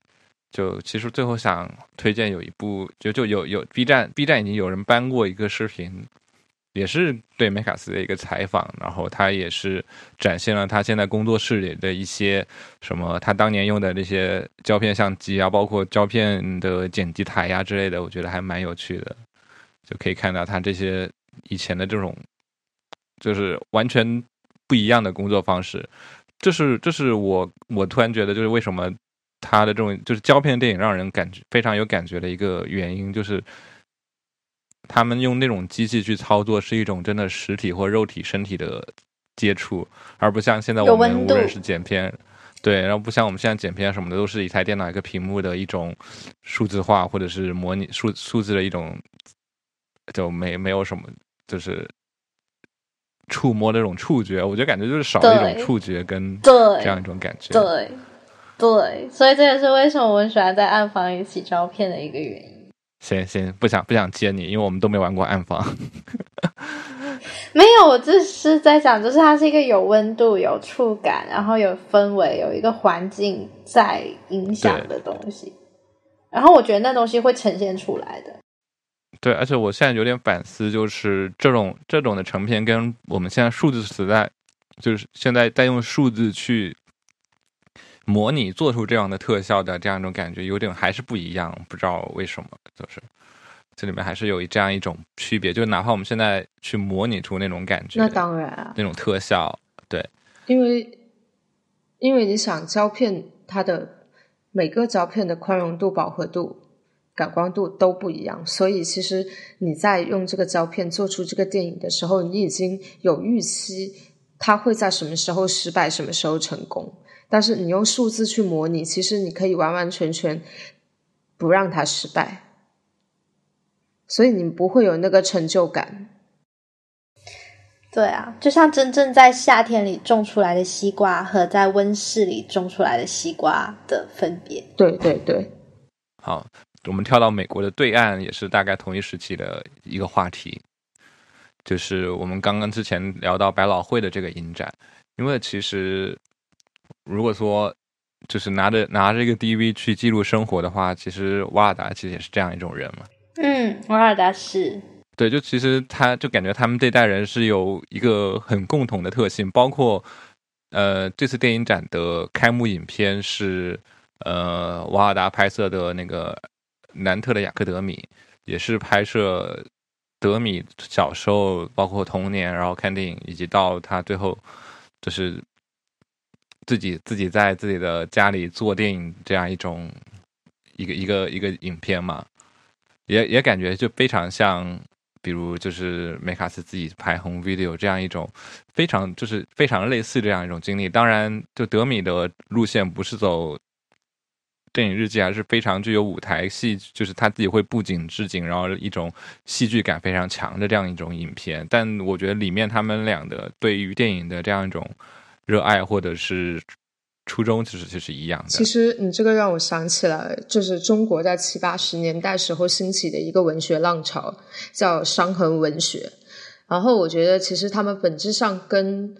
就其实最后想推荐有一部，就就有有 B 站 B 站已经有人搬过一个视频，也是对梅卡斯的一个采访，然后他也是展现了他现在工作室里的一些什么，他当年用的那些胶片相机啊，包括胶片的剪辑台呀之类的，我觉得还蛮有趣的，就可以看到他这些以前的这种，就是完全。不一样的工作方式，这是这是我我突然觉得，就是为什么他的这种就是胶片电影让人感觉非常有感觉的一个原因，就是他们用那种机器去操作是一种真的实体或肉体身体的接触，而不像现在我们无论是剪片，对，然后不像我们现在剪片什么的都是一台电脑一个屏幕的一种数字化或者是模拟数数字的一种，就没没有什么就是。触摸那种触觉，我觉得感觉就是少了一种触觉跟这样一种感觉。对，对，所以这也是为什么我们喜欢在暗房一起照片的一个原因。行行，不想不想接你，因为我们都没玩过暗房。没有，我只是在讲，就是它是一个有温度、有触感，然后有氛围、有一个环境在影响的东西。然后我觉得那东西会呈现出来的。对，而且我现在有点反思，就是这种这种的成片跟我们现在数字时代，就是现在在用数字去模拟做出这样的特效的这样一种感觉，有点还是不一样。不知道为什么，就是这里面还是有这样一种区别。就哪怕我们现在去模拟出那种感觉，那当然啊，那种特效，对，因为因为你想胶片它的每个胶片的宽容度、饱和度。感光度都不一样，所以其实你在用这个胶片做出这个电影的时候，你已经有预期它会在什么时候失败，什么时候成功。但是你用数字去模拟，其实你可以完完全全不让它失败，所以你不会有那个成就感。对啊，就像真正在夏天里种出来的西瓜和在温室里种出来的西瓜的分别。对对对，好。我们跳到美国的对岸，也是大概同一时期的一个话题，就是我们刚刚之前聊到百老汇的这个影展。因为其实，如果说就是拿着拿着一个 DV 去记录生活的话，其实瓦尔达其实也是这样一种人嘛。嗯，瓦尔达是。对，就其实他就感觉他们这代人是有一个很共同的特性，包括呃这次电影展的开幕影片是呃瓦尔达拍摄的那个。南特的雅克德米也是拍摄德米小时候，包括童年，然后看电影，以及到他最后就是自己自己在自己的家里做电影这样一种一个一个一个影片嘛，也也感觉就非常像，比如就是梅卡斯自己拍 home video 这样一种非常就是非常类似这样一种经历。当然，就德米的路线不是走。电影日记还是非常具有舞台戏，就是他自己会布景置景，然后一种戏剧感非常强的这样一种影片。但我觉得里面他们俩的对于电影的这样一种热爱或者是初衷，其实就是一样的。其实你这个让我想起来，就是中国在七八十年代时候兴起的一个文学浪潮，叫伤痕文学。然后我觉得其实他们本质上跟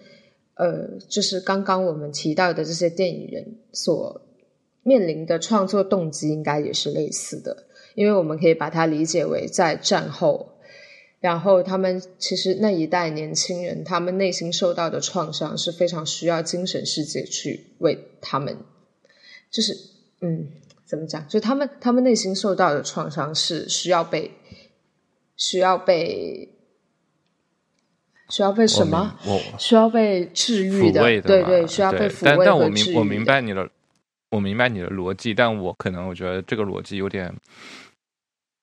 呃，就是刚刚我们提到的这些电影人所。面临的创作动机应该也是类似的，因为我们可以把它理解为在战后，然后他们其实那一代年轻人，他们内心受到的创伤是非常需要精神世界去为他们，就是嗯，怎么讲？就他们他们内心受到的创伤是需要被需要被需要被什么？需要被治愈的，对对，需要被抚慰但我明我明白你的。我明白你的逻辑，但我可能我觉得这个逻辑有点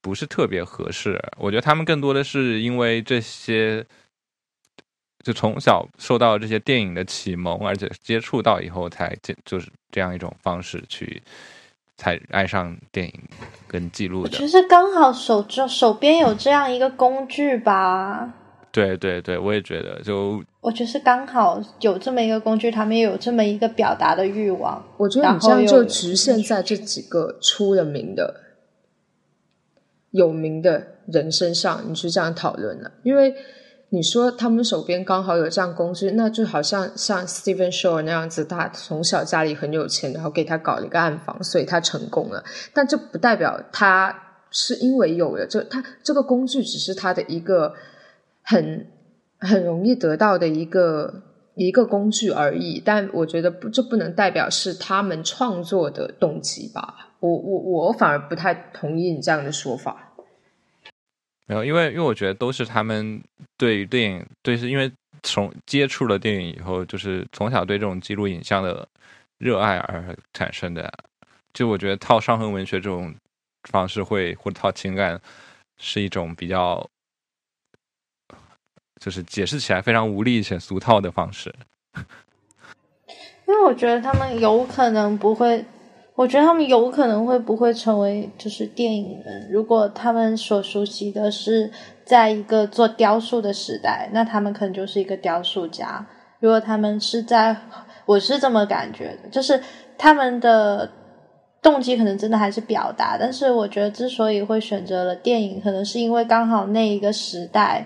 不是特别合适。我觉得他们更多的是因为这些，就从小受到这些电影的启蒙，而且接触到以后才就就是这样一种方式去才爱上电影跟记录的。我觉得刚好手中手边有这样一个工具吧。对对对，我也觉得，就我觉得是刚好有这么一个工具，他们也有这么一个表达的欲望。我觉得你这样就局限在这几个出了名的、有名的人身上，你去这样讨论了。因为你说他们手边刚好有这样工具，那就好像像 Steven Shore 那样子，他从小家里很有钱，然后给他搞了一个暗房，所以他成功了。但这不代表他是因为有了这，他这个工具只是他的一个。很很容易得到的一个一个工具而已，但我觉得不，这不能代表是他们创作的动机吧？我我我反而不太同意你这样的说法。没有，因为因为我觉得都是他们对于电影，对，是因为从接触了电影以后，就是从小对这种记录影像的热爱而产生的。就我觉得套伤痕文学这种方式，会或者套情感，是一种比较。就是解释起来非常无力且俗套的方式，因为我觉得他们有可能不会，我觉得他们有可能会不会成为就是电影人。如果他们所熟悉的是在一个做雕塑的时代，那他们可能就是一个雕塑家。如果他们是在，我是这么感觉的，就是他们的动机可能真的还是表达。但是我觉得之所以会选择了电影，可能是因为刚好那一个时代。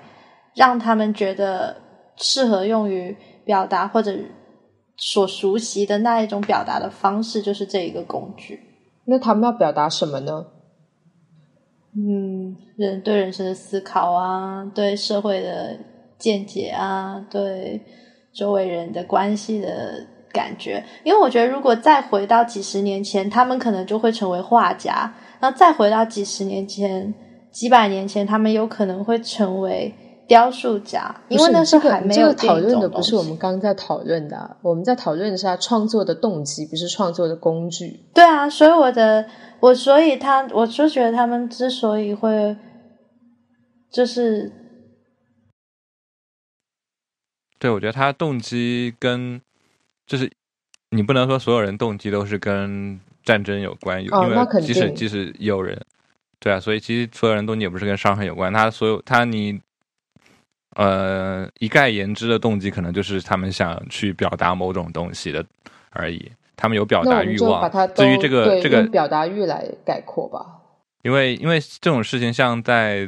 让他们觉得适合用于表达或者所熟悉的那一种表达的方式，就是这一个工具。那他们要表达什么呢？嗯，人对人生的思考啊，对社会的见解啊，对周围人的关系的感觉。因为我觉得，如果再回到几十年前，他们可能就会成为画家；那再回到几十年前、几百年前，他们有可能会成为雕塑家。因为那时候还没有讨论的，不是我们刚刚在讨论的。我们在讨论的是他创作的动机，不是创作的工具。对啊，所以我的。我所以他，我就觉得他们之所以会，就是，对我觉得他动机跟，就是你不能说所有人动机都是跟战争有关，因为即使即使有人，对啊，所以其实所有人动机也不是跟伤害有关，他所有他你，呃，一概言之的动机可能就是他们想去表达某种东西的而已。他们有表达欲望，至于这个这个表达欲来概括吧。因为因为这种事情，像在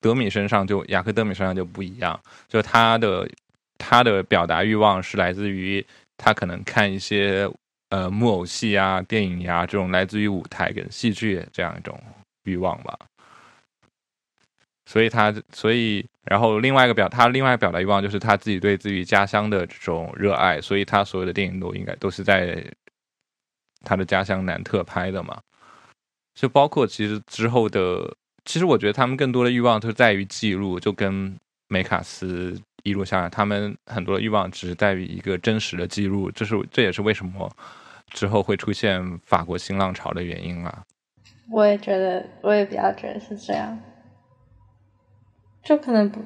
德米身上，就雅克德米身上就不一样。就他的他的表达欲望是来自于他可能看一些呃木偶戏啊、电影呀这种来自于舞台跟戏剧这样一种欲望吧。所以他，所以，然后另外一个表，他另外表达欲望就是他自己对自己家乡的这种热爱，所以他所有的电影都应该都是在他的家乡南特拍的嘛。就包括其实之后的，其实我觉得他们更多的欲望都是在于记录，就跟梅卡斯一路下来，他们很多的欲望只是在于一个真实的记录，这是这也是为什么之后会出现法国新浪潮的原因啊。我也觉得，我也比较觉得是这样。就可能不，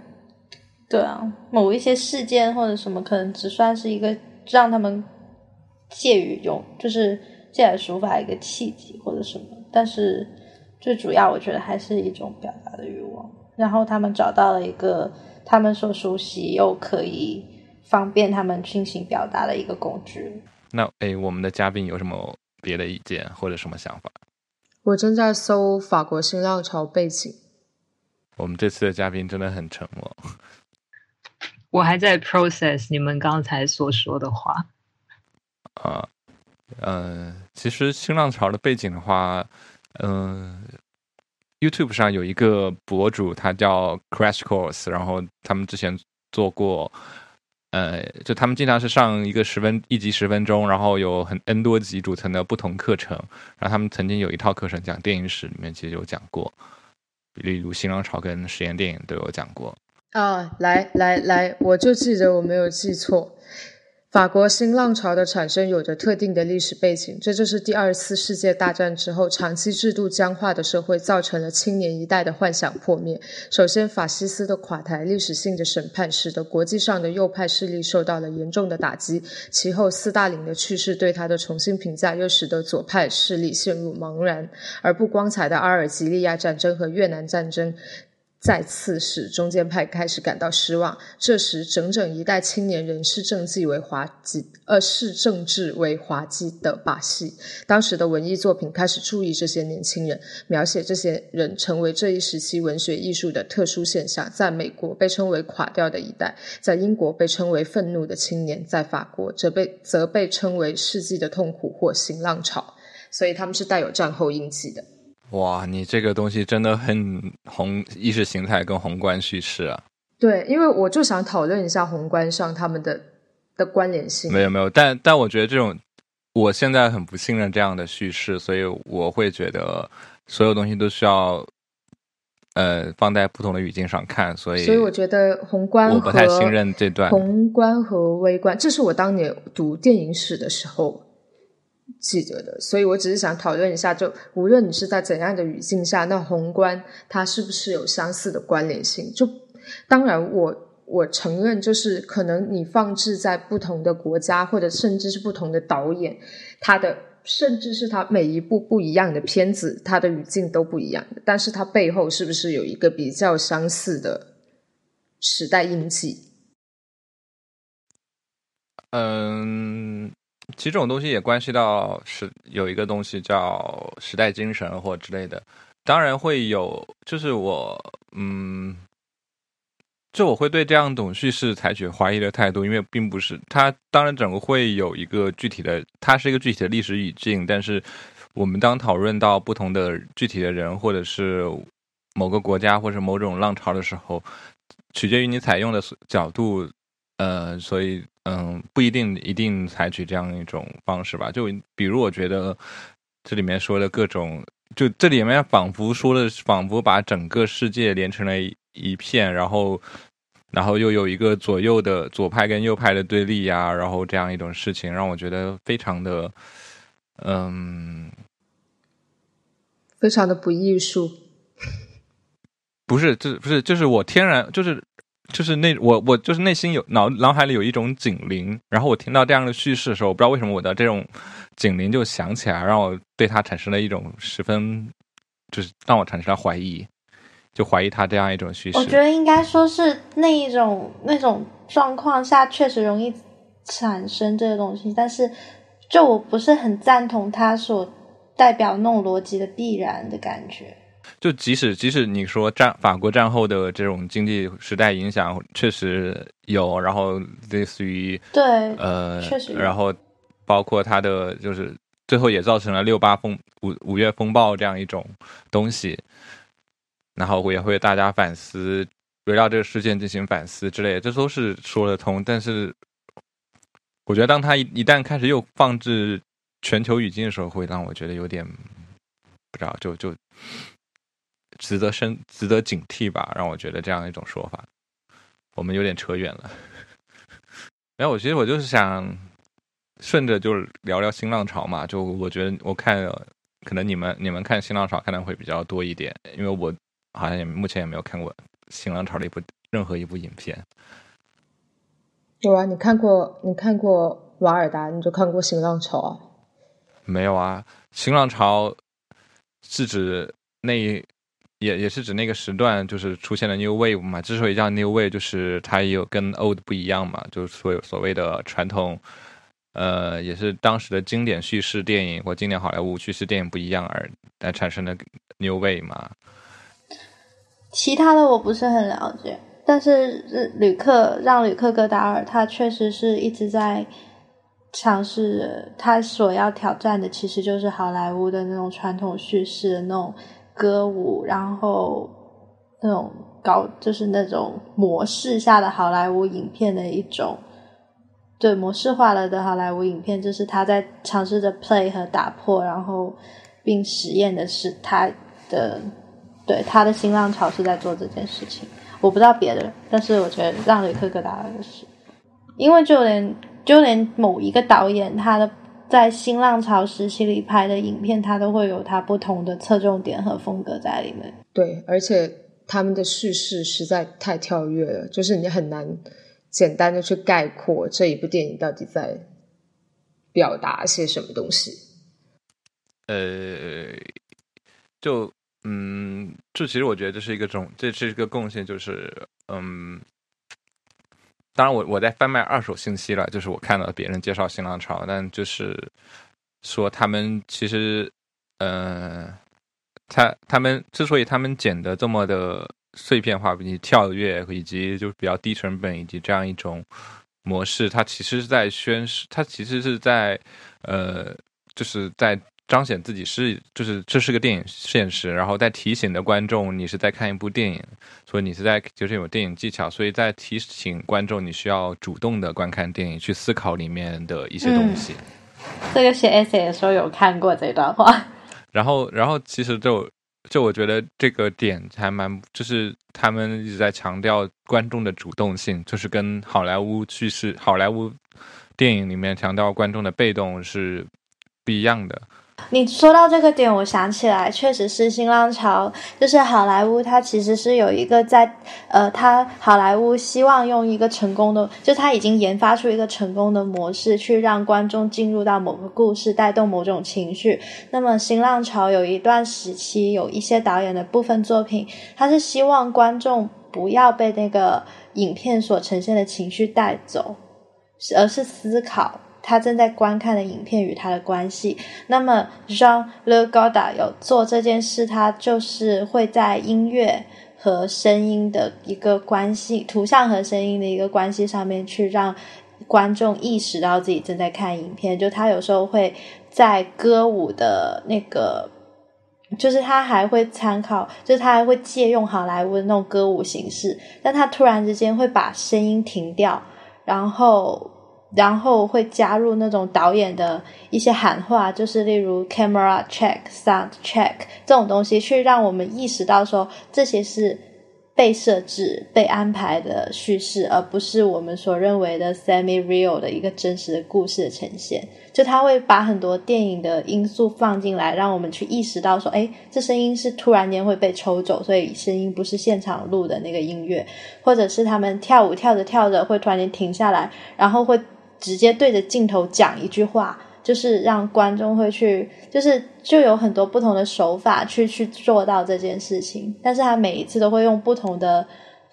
对啊，某一些事件或者什么，可能只算是一个让他们借于用，就是借来抒发一个契机或者什么。但是最主要，我觉得还是一种表达的欲望。然后他们找到了一个他们所熟悉又可以方便他们进行表达的一个工具。那诶，我们的嘉宾有什么别的意见或者什么想法？我正在搜法国新浪潮背景。我们这次的嘉宾真的很沉默。我还在 process 你们刚才所说的话。啊，呃，其实新浪潮的背景的话，嗯，YouTube 上有一个博主，他叫 Crash Course，然后他们之前做过，呃，就他们经常是上一个十分一集十分钟，然后有很 N 多集组成的不同课程，然后他们曾经有一套课程讲电影史，里面其实有讲过。例如新浪潮跟实验电影都有讲过啊，来来来，我就记得我没有记错。法国新浪潮的产生有着特定的历史背景，这就是第二次世界大战之后长期制度僵化的社会造成了青年一代的幻想破灭。首先，法西斯的垮台、历史性的审判，使得国际上的右派势力受到了严重的打击。其后，斯大林的去世对他的重新评价，又使得左派势力陷入茫然。而不光彩的阿尔及利亚战争和越南战争。再次使中间派开始感到失望。这时，整整一代青年人视政绩为滑稽，呃，视政治为滑稽的把戏。当时的文艺作品开始注意这些年轻人，描写这些人成为这一时期文学艺术的特殊现象。在美国被称为“垮掉的一代”，在英国被称为“愤怒的青年”，在法国则被则被称为“世纪的痛苦”或“新浪潮”。所以，他们是带有战后印记的。哇，你这个东西真的很宏意识形态跟宏观叙事啊！对，因为我就想讨论一下宏观上他们的的关联性。没有没有，但但我觉得这种，我现在很不信任这样的叙事，所以我会觉得所有东西都需要呃放在不同的语境上看。所以，所以我觉得宏观我不太信任这段宏观和微观，这是我当年读电影史的时候。记得的，所以我只是想讨论一下，就无论你是在怎样的语境下，那宏观它是不是有相似的关联性？就当然，我我承认，就是可能你放置在不同的国家，或者甚至是不同的导演，他的甚至是他每一部不一样的片子，它的语境都不一样，但是它背后是不是有一个比较相似的时代印记？嗯。其实这种东西也关系到是有一个东西叫时代精神或之类的，当然会有。就是我嗯，就我会对这样一种叙事采取怀疑的态度，因为并不是它，当然整个会有一个具体的，它是一个具体的历史语境，但是我们当讨论到不同的具体的人，或者是某个国家或者某种浪潮的时候，取决于你采用的角度，呃，所以嗯，不一定一定采取这样一种方式吧。就比如我觉得这里面说的各种，就这里面仿佛说的，仿佛把整个世界连成了。一片，然后，然后又有一个左右的左派跟右派的对立呀，然后这样一种事情，让我觉得非常的，嗯，非常的不艺术。不是，这不是，就是我天然就是就是那我我就是内心有脑脑海里有一种警铃，然后我听到这样的叙事的时候，我不知道为什么我的这种警铃就响起来，让我对他产生了一种十分，就是让我产生了怀疑。就怀疑他这样一种叙事，我觉得应该说是那一种那种状况下确实容易产生这个东西，但是就我不是很赞同他所代表那种逻辑的必然的感觉。就即使即使你说战法国战后的这种经济时代影响确实有，然后类似于对呃确实，然后包括它的就是最后也造成了六八风五五月风暴这样一种东西。然后我也会大家反思，围绕这个事件进行反思之类，这都是说得通。但是，我觉得当他一一旦开始又放置全球语境的时候，会让我觉得有点不知道，就就值得深值得警惕吧。让我觉得这样一种说法，我们有点扯远了。然后我其实我就是想顺着就是聊聊新浪潮嘛。就我觉得我看可能你们你们看新浪潮看的会比较多一点，因为我。好像也目前也没有看过新浪潮的一部任何一部影片。有啊，你看过你看过瓦尔达，你就看过新浪潮啊？没有啊，新浪潮是指那也也是指那个时段，就是出现了 New Wave 嘛。之所以叫 New Wave，就是它有跟 Old 不一样嘛，就是所有所谓的传统，呃，也是当时的经典叙事电影或经典好莱坞叙事电影不一样而而产生的 New Wave 嘛。其他的我不是很了解，但是旅客让旅克戈达尔他确实是一直在尝试，他所要挑战的其实就是好莱坞的那种传统叙事的那种歌舞，然后那种高就是那种模式下的好莱坞影片的一种，对模式化了的好莱坞影片，就是他在尝试着 play 和打破，然后并实验的是他的。对他的新浪潮是在做这件事情，我不知道别的，但是我觉得让雷克格达尔是，因为就连就连某一个导演，他的在新浪潮时期里拍的影片，它都会有它不同的侧重点和风格在里面。对，而且他们的叙事实在太跳跃了，就是你很难简单的去概括这一部电影到底在表达些什么东西。呃，就。嗯，这其实我觉得这是一个种，这是一个贡献，就是嗯，当然我我在贩卖二手信息了，就是我看到别人介绍新浪潮，但就是说他们其实，嗯，他他们之所以他们剪的这么的碎片化，以及跳跃，以及就是比较低成本，以及这样一种模式，它其实是在宣示，它其实是在呃，就是在。彰显自己是，就是这是个电影现实，然后在提醒的观众，你是在看一部电影，所以你是在就是有电影技巧，所以在提醒观众，你需要主动的观看电影，去思考里面的一些东西。这个写 essay 的时候有看过这段话。然后，然后其实就就我觉得这个点还蛮，就是他们一直在强调观众的主动性，就是跟好莱坞叙事、好莱坞电影里面强调观众的被动是不一样的。你说到这个点，我想起来，确实是新浪潮，就是好莱坞，它其实是有一个在，呃，它好莱坞希望用一个成功的，就它已经研发出一个成功的模式，去让观众进入到某个故事，带动某种情绪。那么新浪潮有一段时期，有一些导演的部分作品，他是希望观众不要被那个影片所呈现的情绪带走，而是思考。他正在观看的影片与他的关系。那么，Jean Le g o d a 有做这件事，他就是会在音乐和声音的一个关系，图像和声音的一个关系上面去让观众意识到自己正在看影片。就他有时候会在歌舞的那个。就是他还会参考，就是他还会借用好莱坞的那种歌舞形式，但他突然之间会把声音停掉，然后，然后会加入那种导演的一些喊话，就是例如 camera check、sound check 这种东西，去让我们意识到说这些是。被设置、被安排的叙事，而不是我们所认为的 semi-real 的一个真实的故事的呈现。就他会把很多电影的因素放进来，让我们去意识到说，哎，这声音是突然间会被抽走，所以声音不是现场录的那个音乐，或者是他们跳舞跳着跳着会突然间停下来，然后会直接对着镜头讲一句话。就是让观众会去，就是就有很多不同的手法去去做到这件事情，但是他每一次都会用不同的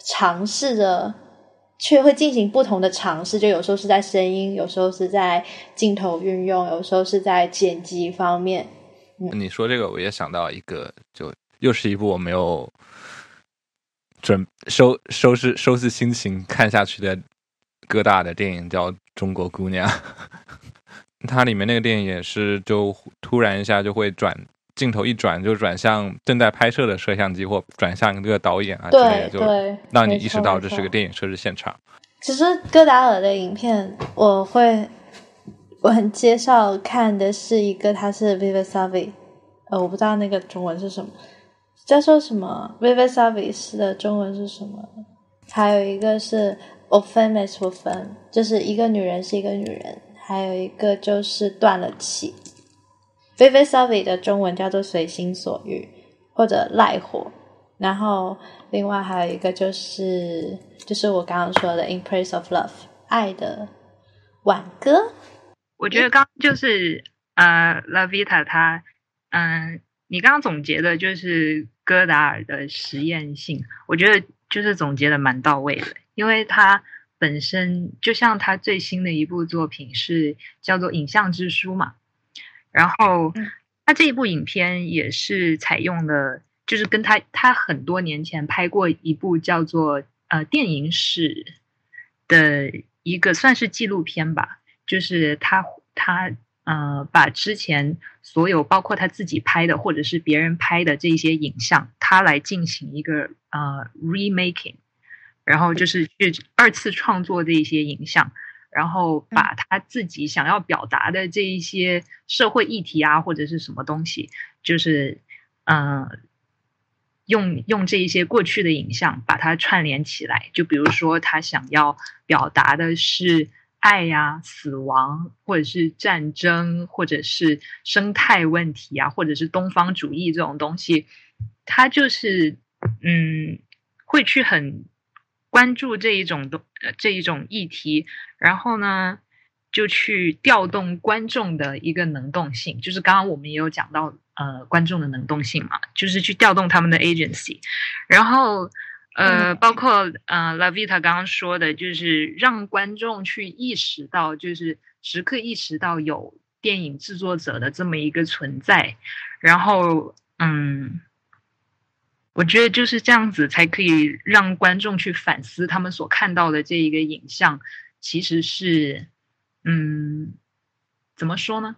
尝试着，却会进行不同的尝试，就有时候是在声音，有时候是在镜头运用，有时候是在剪辑方面。你说这个，我也想到一个，就又是一部我没有准收收拾收拾心情看下去的哥大的电影，叫《中国姑娘》。它里面那个电影也是，就突然一下就会转镜头一转，就转向正在拍摄的摄像机，或转向这个导演啊之类的，就让你意识到这是个电影摄制现场。其实戈达尔的影片，我会我很介绍看的是一个，他是 Viva Savi，呃，我不知道那个中文是什么，叫说什么 Viva Savi 的中文是什么？还有一个是 Of Famous Woman，就是一个女人是一个女人。还有一个就是断了气 v i v i s a v i 的中文叫做随心所欲或者赖火，然后另外还有一个就是就是我刚刚说的 In Praise of Love 爱的挽歌。我觉得刚就是呃 La Vita 他嗯，你刚刚总结的就是戈达尔的实验性，我觉得就是总结的蛮到位的，因为他。本身就像他最新的一部作品是叫做《影像之书》嘛，然后他这一部影片也是采用了，就是跟他他很多年前拍过一部叫做呃电影史的一个算是纪录片吧，就是他他呃把之前所有包括他自己拍的或者是别人拍的这些影像，他来进行一个呃 remaking。然后就是去二次创作的一些影像，然后把他自己想要表达的这一些社会议题啊，或者是什么东西，就是嗯，用用这一些过去的影像把它串联起来。就比如说，他想要表达的是爱呀、死亡，或者是战争，或者是生态问题啊，或者是东方主义这种东西，他就是嗯，会去很。关注这一种东呃这一种议题，然后呢，就去调动观众的一个能动性，就是刚刚我们也有讲到呃观众的能动性嘛，就是去调动他们的 agency，然后呃包括呃 Lavita 刚刚说的，就是让观众去意识到，就是时刻意识到有电影制作者的这么一个存在，然后嗯。我觉得就是这样子，才可以让观众去反思他们所看到的这一个影像，其实是，嗯，怎么说呢？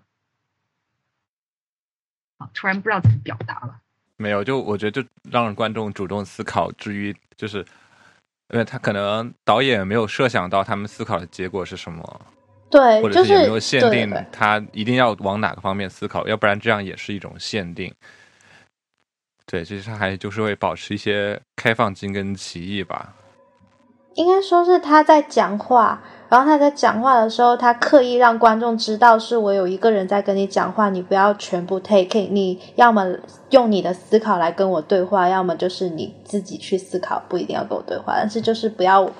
啊，突然不知道怎么表达了。没有，就我觉得就让观众主动思考，至于就是，因为他可能导演没有设想到他们思考的结果是什么，对，或者是有没有限定他一定要往哪个方面思考，要不然这样也是一种限定。对，其实他还就是会保持一些开放性跟歧义吧。应该说是他在讲话，然后他在讲话的时候，他刻意让观众知道是我有一个人在跟你讲话，你不要全部 take，你要么用你的思考来跟我对话，要么就是你自己去思考，不一定要跟我对话，但是就是不要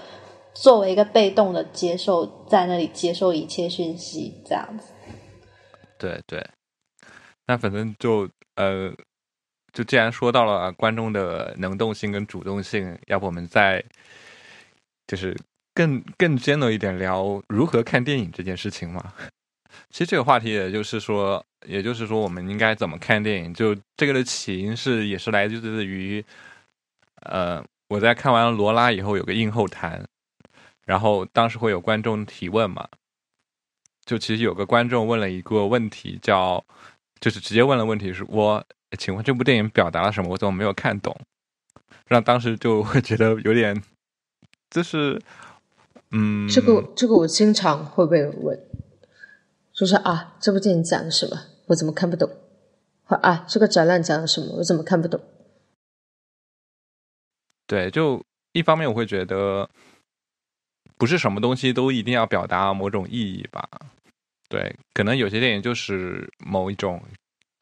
作为一个被动的接受，在那里接受一切讯息这样子。对对，那反正就呃。就既然说到了观众的能动性跟主动性，要不我们再就是更更 general 一点聊如何看电影这件事情嘛？其实这个话题也就是说，也就是说我们应该怎么看电影？就这个的起因是也是来自于呃，我在看完罗拉以后有个映后谈，然后当时会有观众提问嘛，就其实有个观众问了一个问题，叫就是直接问了问题是我，请问这部电影表达了什么？我怎么没有看懂？让当时就会觉得有点，就是嗯，这个这个我经常会被问，就是啊，这部电影讲的什么？我怎么看不懂？啊，这个展览讲的什么？我怎么看不懂？对，就一方面我会觉得，不是什么东西都一定要表达某种意义吧。对，可能有些电影就是某一种，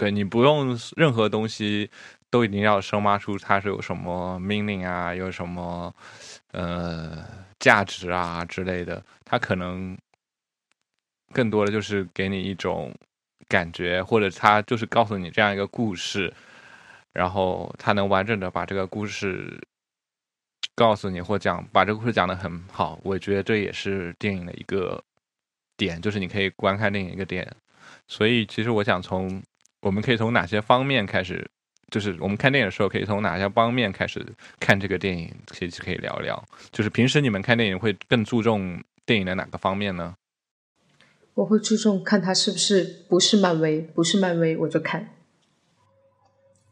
对你不用任何东西都一定要生发出它是有什么 meaning 啊，有什么呃价值啊之类的，它可能更多的就是给你一种感觉，或者它就是告诉你这样一个故事，然后它能完整的把这个故事。告诉你或讲把这个故事讲的很好，我觉得这也是电影的一个点，就是你可以观看电影一个点。所以其实我想从我们可以从哪些方面开始，就是我们看电影的时候可以从哪些方面开始看这个电影，可以可以聊聊。就是平时你们看电影会更注重电影的哪个方面呢？我会注重看它是不是不是漫威，不是漫威我就看。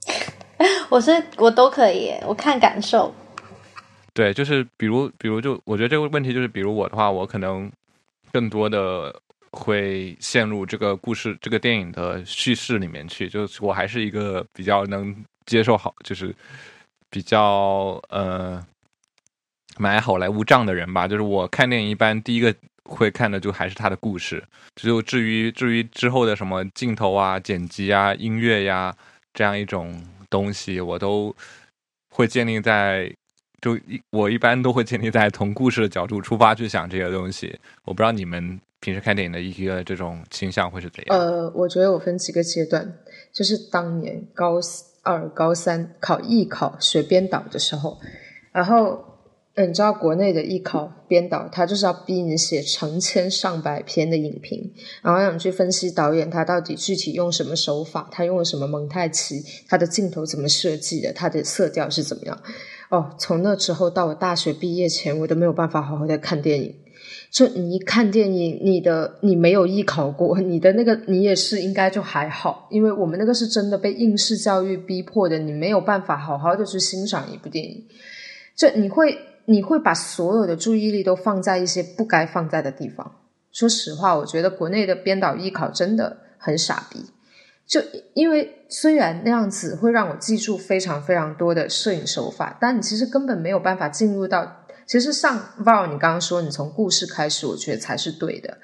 我是我都可以，我看感受。对，就是比如，比如就我觉得这个问题就是，比如我的话，我可能更多的会陷入这个故事、这个电影的叙事里面去。就是我还是一个比较能接受好，就是比较呃买好莱坞账的人吧。就是我看电影一般第一个会看的就还是他的故事。就至于至于之后的什么镜头啊、剪辑啊、音乐呀这样一种东西，我都会建立在。就一我一般都会建立在从故事的角度出发去想这些东西。我不知道你们平时看电影的一个这种倾向会是怎样？呃，我觉得我分几个阶段，就是当年高二、高三考艺考学编导的时候，然后你知道国内的艺考编导，他就是要逼你写成千上百篇的影评，然后让你去分析导演他到底具体用什么手法，他用了什么蒙太奇，他的镜头怎么设计的，他的色调是怎么样。哦，从那之后到我大学毕业前，我都没有办法好好的看电影。就你一看电影，你的你没有艺考过，你的那个你也是应该就还好，因为我们那个是真的被应试教育逼迫的，你没有办法好好的去欣赏一部电影。就你会你会把所有的注意力都放在一些不该放在的地方。说实话，我觉得国内的编导艺考真的很傻逼。就因为虽然那样子会让我记住非常非常多的摄影手法，但你其实根本没有办法进入到。其实上 Val，你刚刚说你从故事开始，我觉得才是对的。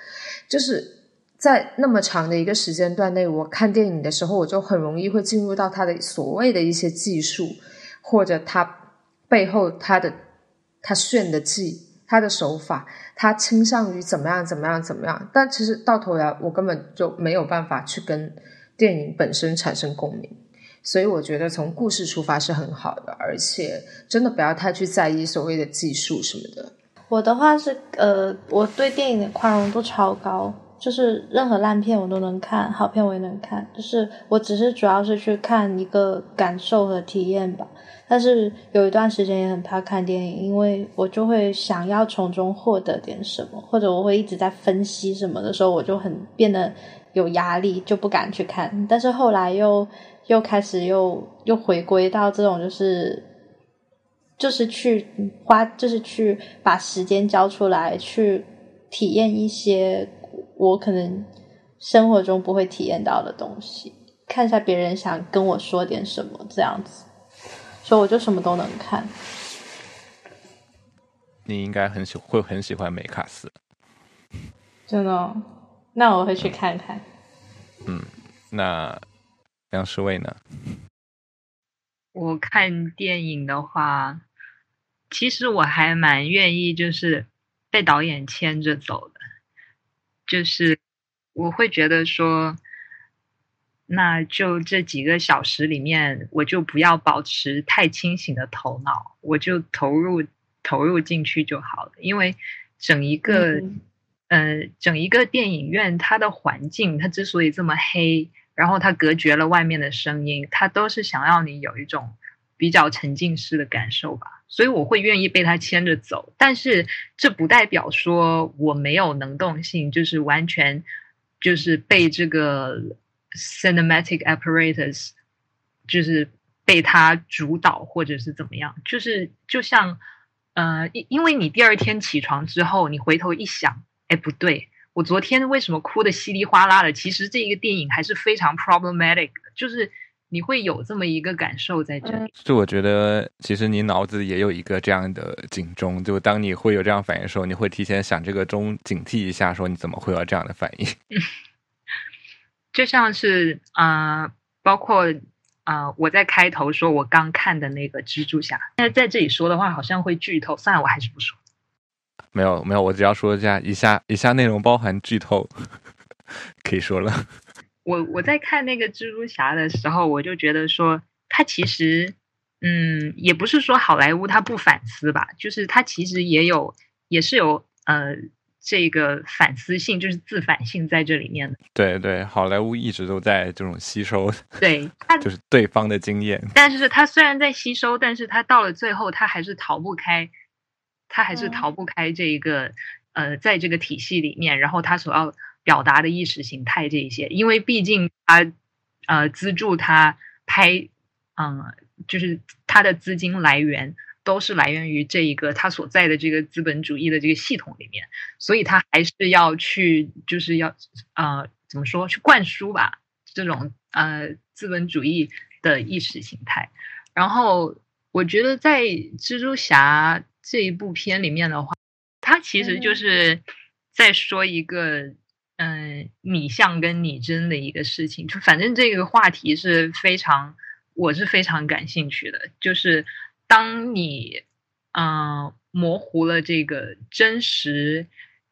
就是在那么长的一个时间段内，我看电影的时候，我就很容易会进入到他的所谓的一些技术，或者他背后他的他炫的技，他的手法，他倾向于怎么样怎么样怎么样。但其实到头来，我根本就没有办法去跟。电影本身产生共鸣，所以我觉得从故事出发是很好的，而且真的不要太去在意所谓的技术什么的。我的话是，呃，我对电影的宽容度超高，就是任何烂片我都能看，好片我也能看，就是我只是主要是去看一个感受和体验吧。但是有一段时间也很怕看电影，因为我就会想要从中获得点什么，或者我会一直在分析什么的时候，我就很变得。有压力就不敢去看，但是后来又又开始又又回归到这种就是就是去花就是去把时间交出来去体验一些我可能生活中不会体验到的东西，看一下别人想跟我说点什么这样子，所以我就什么都能看。你应该很喜会很喜欢美卡斯，真的。那我会去看看。嗯，那梁世卫呢？我看电影的话，其实我还蛮愿意，就是被导演牵着走的。就是我会觉得说，那就这几个小时里面，我就不要保持太清醒的头脑，我就投入投入进去就好了。因为整一个。呃，整一个电影院，它的环境，它之所以这么黑，然后它隔绝了外面的声音，它都是想要你有一种比较沉浸式的感受吧，所以我会愿意被他牵着走。但是这不代表说我没有能动性，就是完全就是被这个 cinematic apparatus 就是被他主导或者是怎么样。就是就像呃，因因为你第二天起床之后，你回头一想，哎，不对，我昨天为什么哭的稀里哗啦的？其实这一个电影还是非常 problematic 的，就是。你会有这么一个感受在这里，就我觉得，其实你脑子也有一个这样的警钟，就当你会有这样反应的时候，你会提前想这个钟，警惕一下，说你怎么会有这样的反应。就像是啊，包括啊，我在开头说我刚看的那个蜘蛛侠，那在这里说的话好像会剧透，算了，我还是不说。没有没有，我只要说一下，以下以下内容包含剧透，可以说了。我我在看那个蜘蛛侠的时候，我就觉得说，他其实，嗯，也不是说好莱坞他不反思吧，就是他其实也有，也是有呃这个反思性，就是自反性在这里面的。对对，好莱坞一直都在这种吸收，对，就是对方的经验。但是他虽然在吸收，但是他到了最后，他还是逃不开，他还是逃不开这一个呃，在这个体系里面，然后他所要。表达的意识形态这一些，因为毕竟他，呃，资助他拍，嗯，就是他的资金来源都是来源于这一个他所在的这个资本主义的这个系统里面，所以他还是要去，就是要，呃，怎么说，去灌输吧这种呃资本主义的意识形态。然后我觉得在蜘蛛侠这一部片里面的话，他其实就是在说一个。嗯，你像跟你真的一个事情，就反正这个话题是非常，我是非常感兴趣的。就是当你嗯模糊了这个真实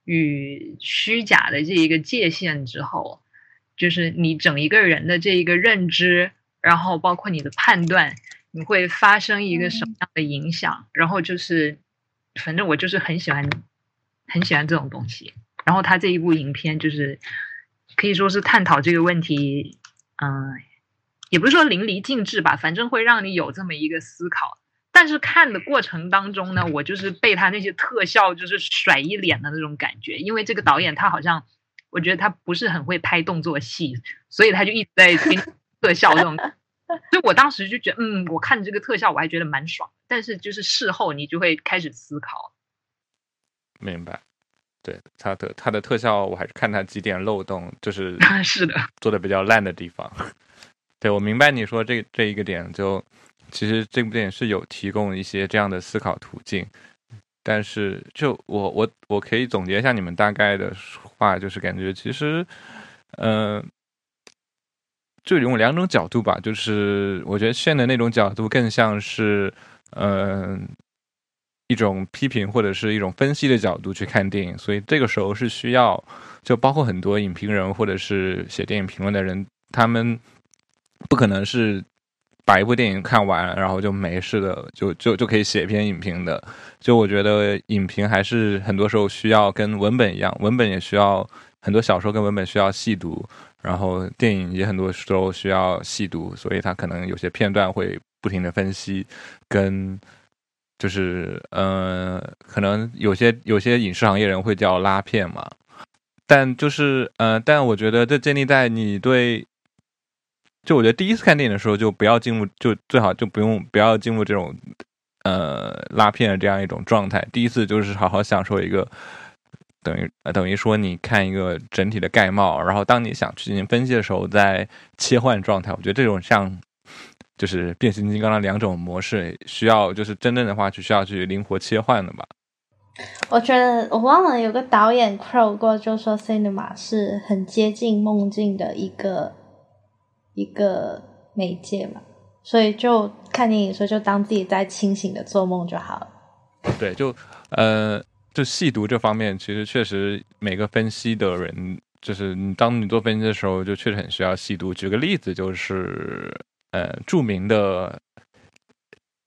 与虚假的这一个界限之后，就是你整一个人的这一个认知，然后包括你的判断，你会发生一个什么样的影响？然后就是，反正我就是很喜欢，很喜欢这种东西。然后他这一部影片就是可以说是探讨这个问题，嗯，也不是说淋漓尽致吧，反正会让你有这么一个思考。但是看的过程当中呢，我就是被他那些特效就是甩一脸的那种感觉，因为这个导演他好像我觉得他不是很会拍动作戏，所以他就一直在给特效这种。所以我当时就觉得，嗯，我看这个特效我还觉得蛮爽，但是就是事后你就会开始思考。明白。对它的它的特效，我还是看它几点漏洞，就是 是的做的比较烂的地方。对我明白你说这这一个点，就其实这部电影是有提供一些这样的思考途径，但是就我我我可以总结一下你们大概的话，就是感觉其实，嗯，就用两种角度吧，就是我觉得炫的那种角度更像是，嗯。一种批评或者是一种分析的角度去看电影，所以这个时候是需要，就包括很多影评人或者是写电影评论的人，他们不可能是把一部电影看完然后就没事的，就就就可以写一篇影评的。就我觉得影评还是很多时候需要跟文本一样，文本也需要很多小说跟文本需要细读，然后电影也很多时候需要细读，所以他可能有些片段会不停的分析跟。就是，嗯，可能有些有些影视行业人会叫拉片嘛，但就是，呃，但我觉得这建立在你对，就我觉得第一次看电影的时候就不要进入，就最好就不用不要进入这种，呃，拉片的这样一种状态。第一次就是好好享受一个，等于等于说你看一个整体的概貌，然后当你想去进行分析的时候再切换状态。我觉得这种像。就是变形金刚的两种模式，需要就是真正的话，就需要去灵活切换的吧。我觉得我忘了有个导演 Crow 过，就说 cinema 是很接近梦境的一个一个媒介嘛，所以就看电影的时候就当自己在清醒的做梦就好了。对，就呃，就细读这方面，其实确实每个分析的人，就是你当你做分析的时候，就确实很需要细读。举个例子，就是。呃，著名的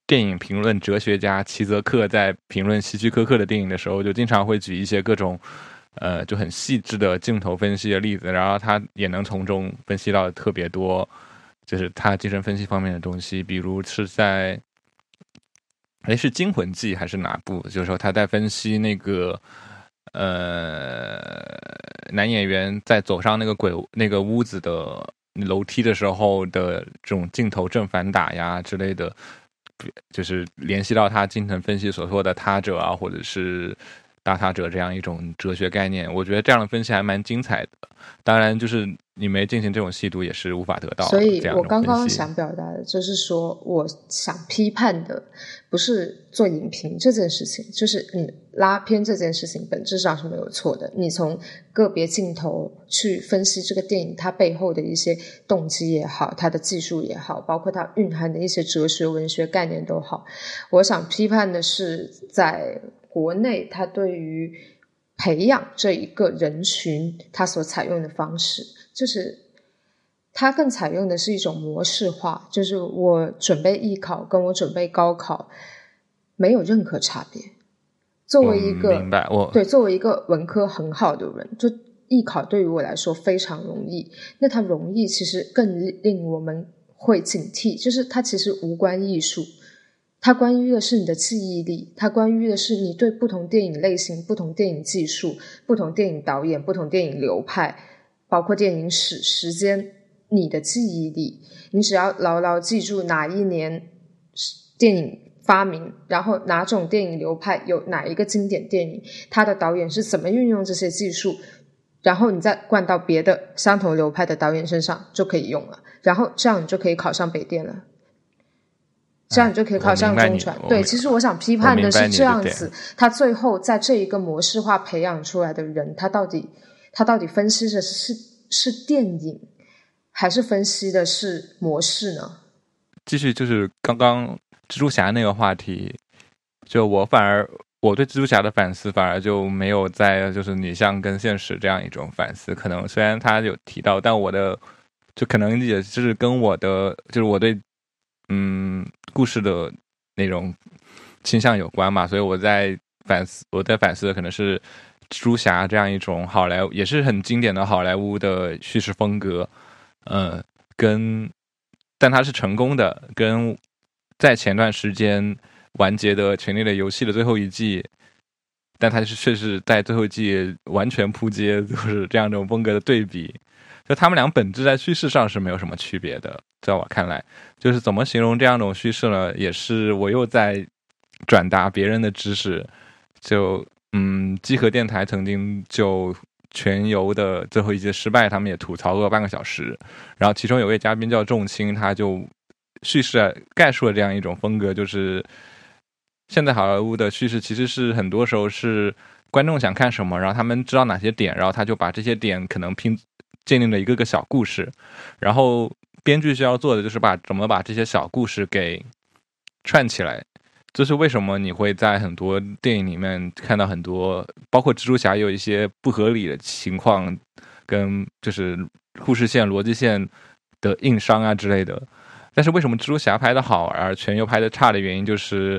电影评论哲学家齐泽克在评论希区柯克的电影的时候，就经常会举一些各种呃就很细致的镜头分析的例子，然后他也能从中分析到特别多，就是他精神分析方面的东西。比如是在哎，是《惊魂记》还是哪部？就是说他在分析那个呃男演员在走上那个鬼那个屋子的楼梯的时候的这种镜头正反打呀之类的，就是联系到他精神分析所说的他者啊，或者是。大他者这样一种哲学概念，我觉得这样的分析还蛮精彩的。当然，就是你没进行这种细读，也是无法得到。所以我刚刚想表达的就是说，我想批判的不是做影评这件事情，就是你拉片这件事情本质上是没有错的。你从个别镜头去分析这个电影它背后的一些动机也好，它的技术也好，包括它蕴含的一些哲学文学概念都好，我想批判的是在。国内，它对于培养这一个人群，它所采用的方式，就是它更采用的是一种模式化，就是我准备艺考跟我准备高考没有任何差别。作为一个明白我对作为一个文科很好的人，就艺考对于我来说非常容易。那它容易，其实更令我们会警惕，就是它其实无关艺术。它关于的是你的记忆力，它关于的是你对不同电影类型、不同电影技术、不同电影导演、不同电影流派，包括电影史时间，你的记忆力。你只要牢牢记住哪一年电影发明，然后哪种电影流派有哪一个经典电影，它的导演是怎么运用这些技术，然后你再灌到别的相同流派的导演身上就可以用了，然后这样你就可以考上北电了。这样你就可以考上中传。对，其实我想批判的是这样子，他最后在这一个模式化培养出来的人，他到底他到底分析的是是电影，还是分析的是模式呢？继续就是刚刚蜘蛛侠那个话题，就我反而我对蜘蛛侠的反思反而就没有在就是女相跟现实这样一种反思，可能虽然他有提到，但我的就可能也是跟我的就是我对。嗯，故事的内容倾向有关嘛，所以我在反思，我在反思的可能是蜘蛛侠这样一种好莱坞，也是很经典的好莱坞的叙事风格。嗯，跟但它是成功的，跟在前段时间完结的《权力的游戏》的最后一季，但它是却是在最后一季完全扑街，就是这样一种风格的对比。就他们俩本质在叙事上是没有什么区别的，在我看来，就是怎么形容这样一种叙事呢？也是我又在转达别人的知识。就嗯，集合电台曾经就全游的最后一季失败，他们也吐槽过半个小时。然后其中有位嘉宾叫仲青，他就叙事概述了这样一种风格，就是现在好莱坞的叙事其实是很多时候是观众想看什么，然后他们知道哪些点，然后他就把这些点可能拼。建立了一个个小故事，然后编剧需要做的就是把怎么把这些小故事给串起来。这是为什么你会在很多电影里面看到很多，包括蜘蛛侠有一些不合理的情况，跟就是故事线、逻辑线的硬伤啊之类的。但是为什么蜘蛛侠拍的好，而全游拍的差的原因，就是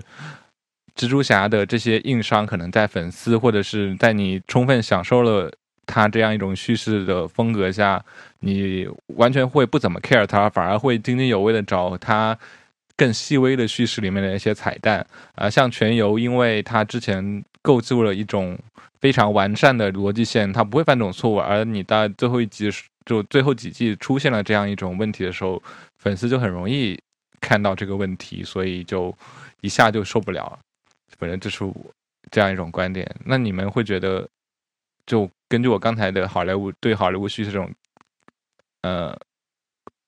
蜘蛛侠的这些硬伤可能在粉丝或者是在你充分享受了。他这样一种叙事的风格下，你完全会不怎么 care 他，反而会津津有味的找他更细微的叙事里面的一些彩蛋啊。像全游，因为他之前构筑了一种非常完善的逻辑线，他不会犯这种错误。而你到最后一集就最后几季出现了这样一种问题的时候，粉丝就很容易看到这个问题，所以就一下就受不了。反正这是我这样一种观点。那你们会觉得就？根据我刚才的好莱坞对好莱坞叙事这种，呃，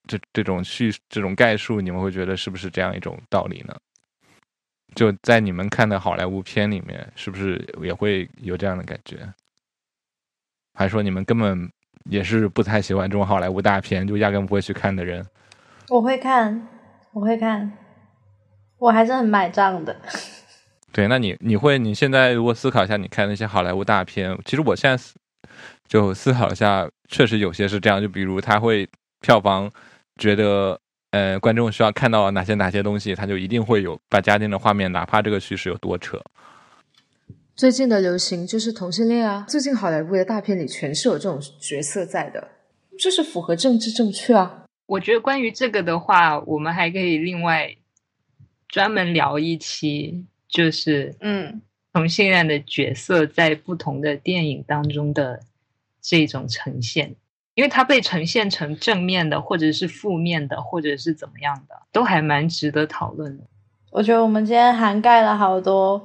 这这种叙这种概述，你们会觉得是不是这样一种道理呢？就在你们看的好莱坞片里面，是不是也会有这样的感觉？还说你们根本也是不太喜欢这种好莱坞大片，就压根不会去看的人？我会看，我会看，我还是很买账的。对，那你你会你现在如果思考一下，你看那些好莱坞大片，其实我现在。就思考一下，确实有些是这样。就比如他会票房觉得，呃，观众需要看到哪些哪些东西，他就一定会有把家庭的画面，哪怕这个叙事有多扯。最近的流行就是同性恋啊！最近好莱坞的大片里全是有这种角色在的，就是符合政治正确啊。我觉得关于这个的话，我们还可以另外专门聊一期，就是嗯同性恋的角色在不同的电影当中的这种呈现，因为它被呈现成正面的，或者是负面的，或者是怎么样的，都还蛮值得讨论的。我觉得我们今天涵盖了好多，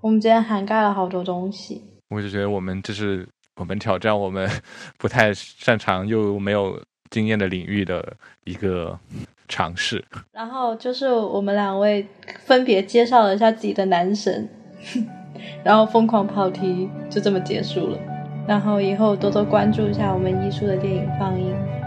我们今天涵盖了好多东西。我就觉得我们这是我们挑战我们 不太擅长又没有经验的领域的一个尝试。然后就是我们两位分别介绍了一下自己的男神，然后疯狂跑题就这么结束了。然后以后多多关注一下我们艺术的电影放映。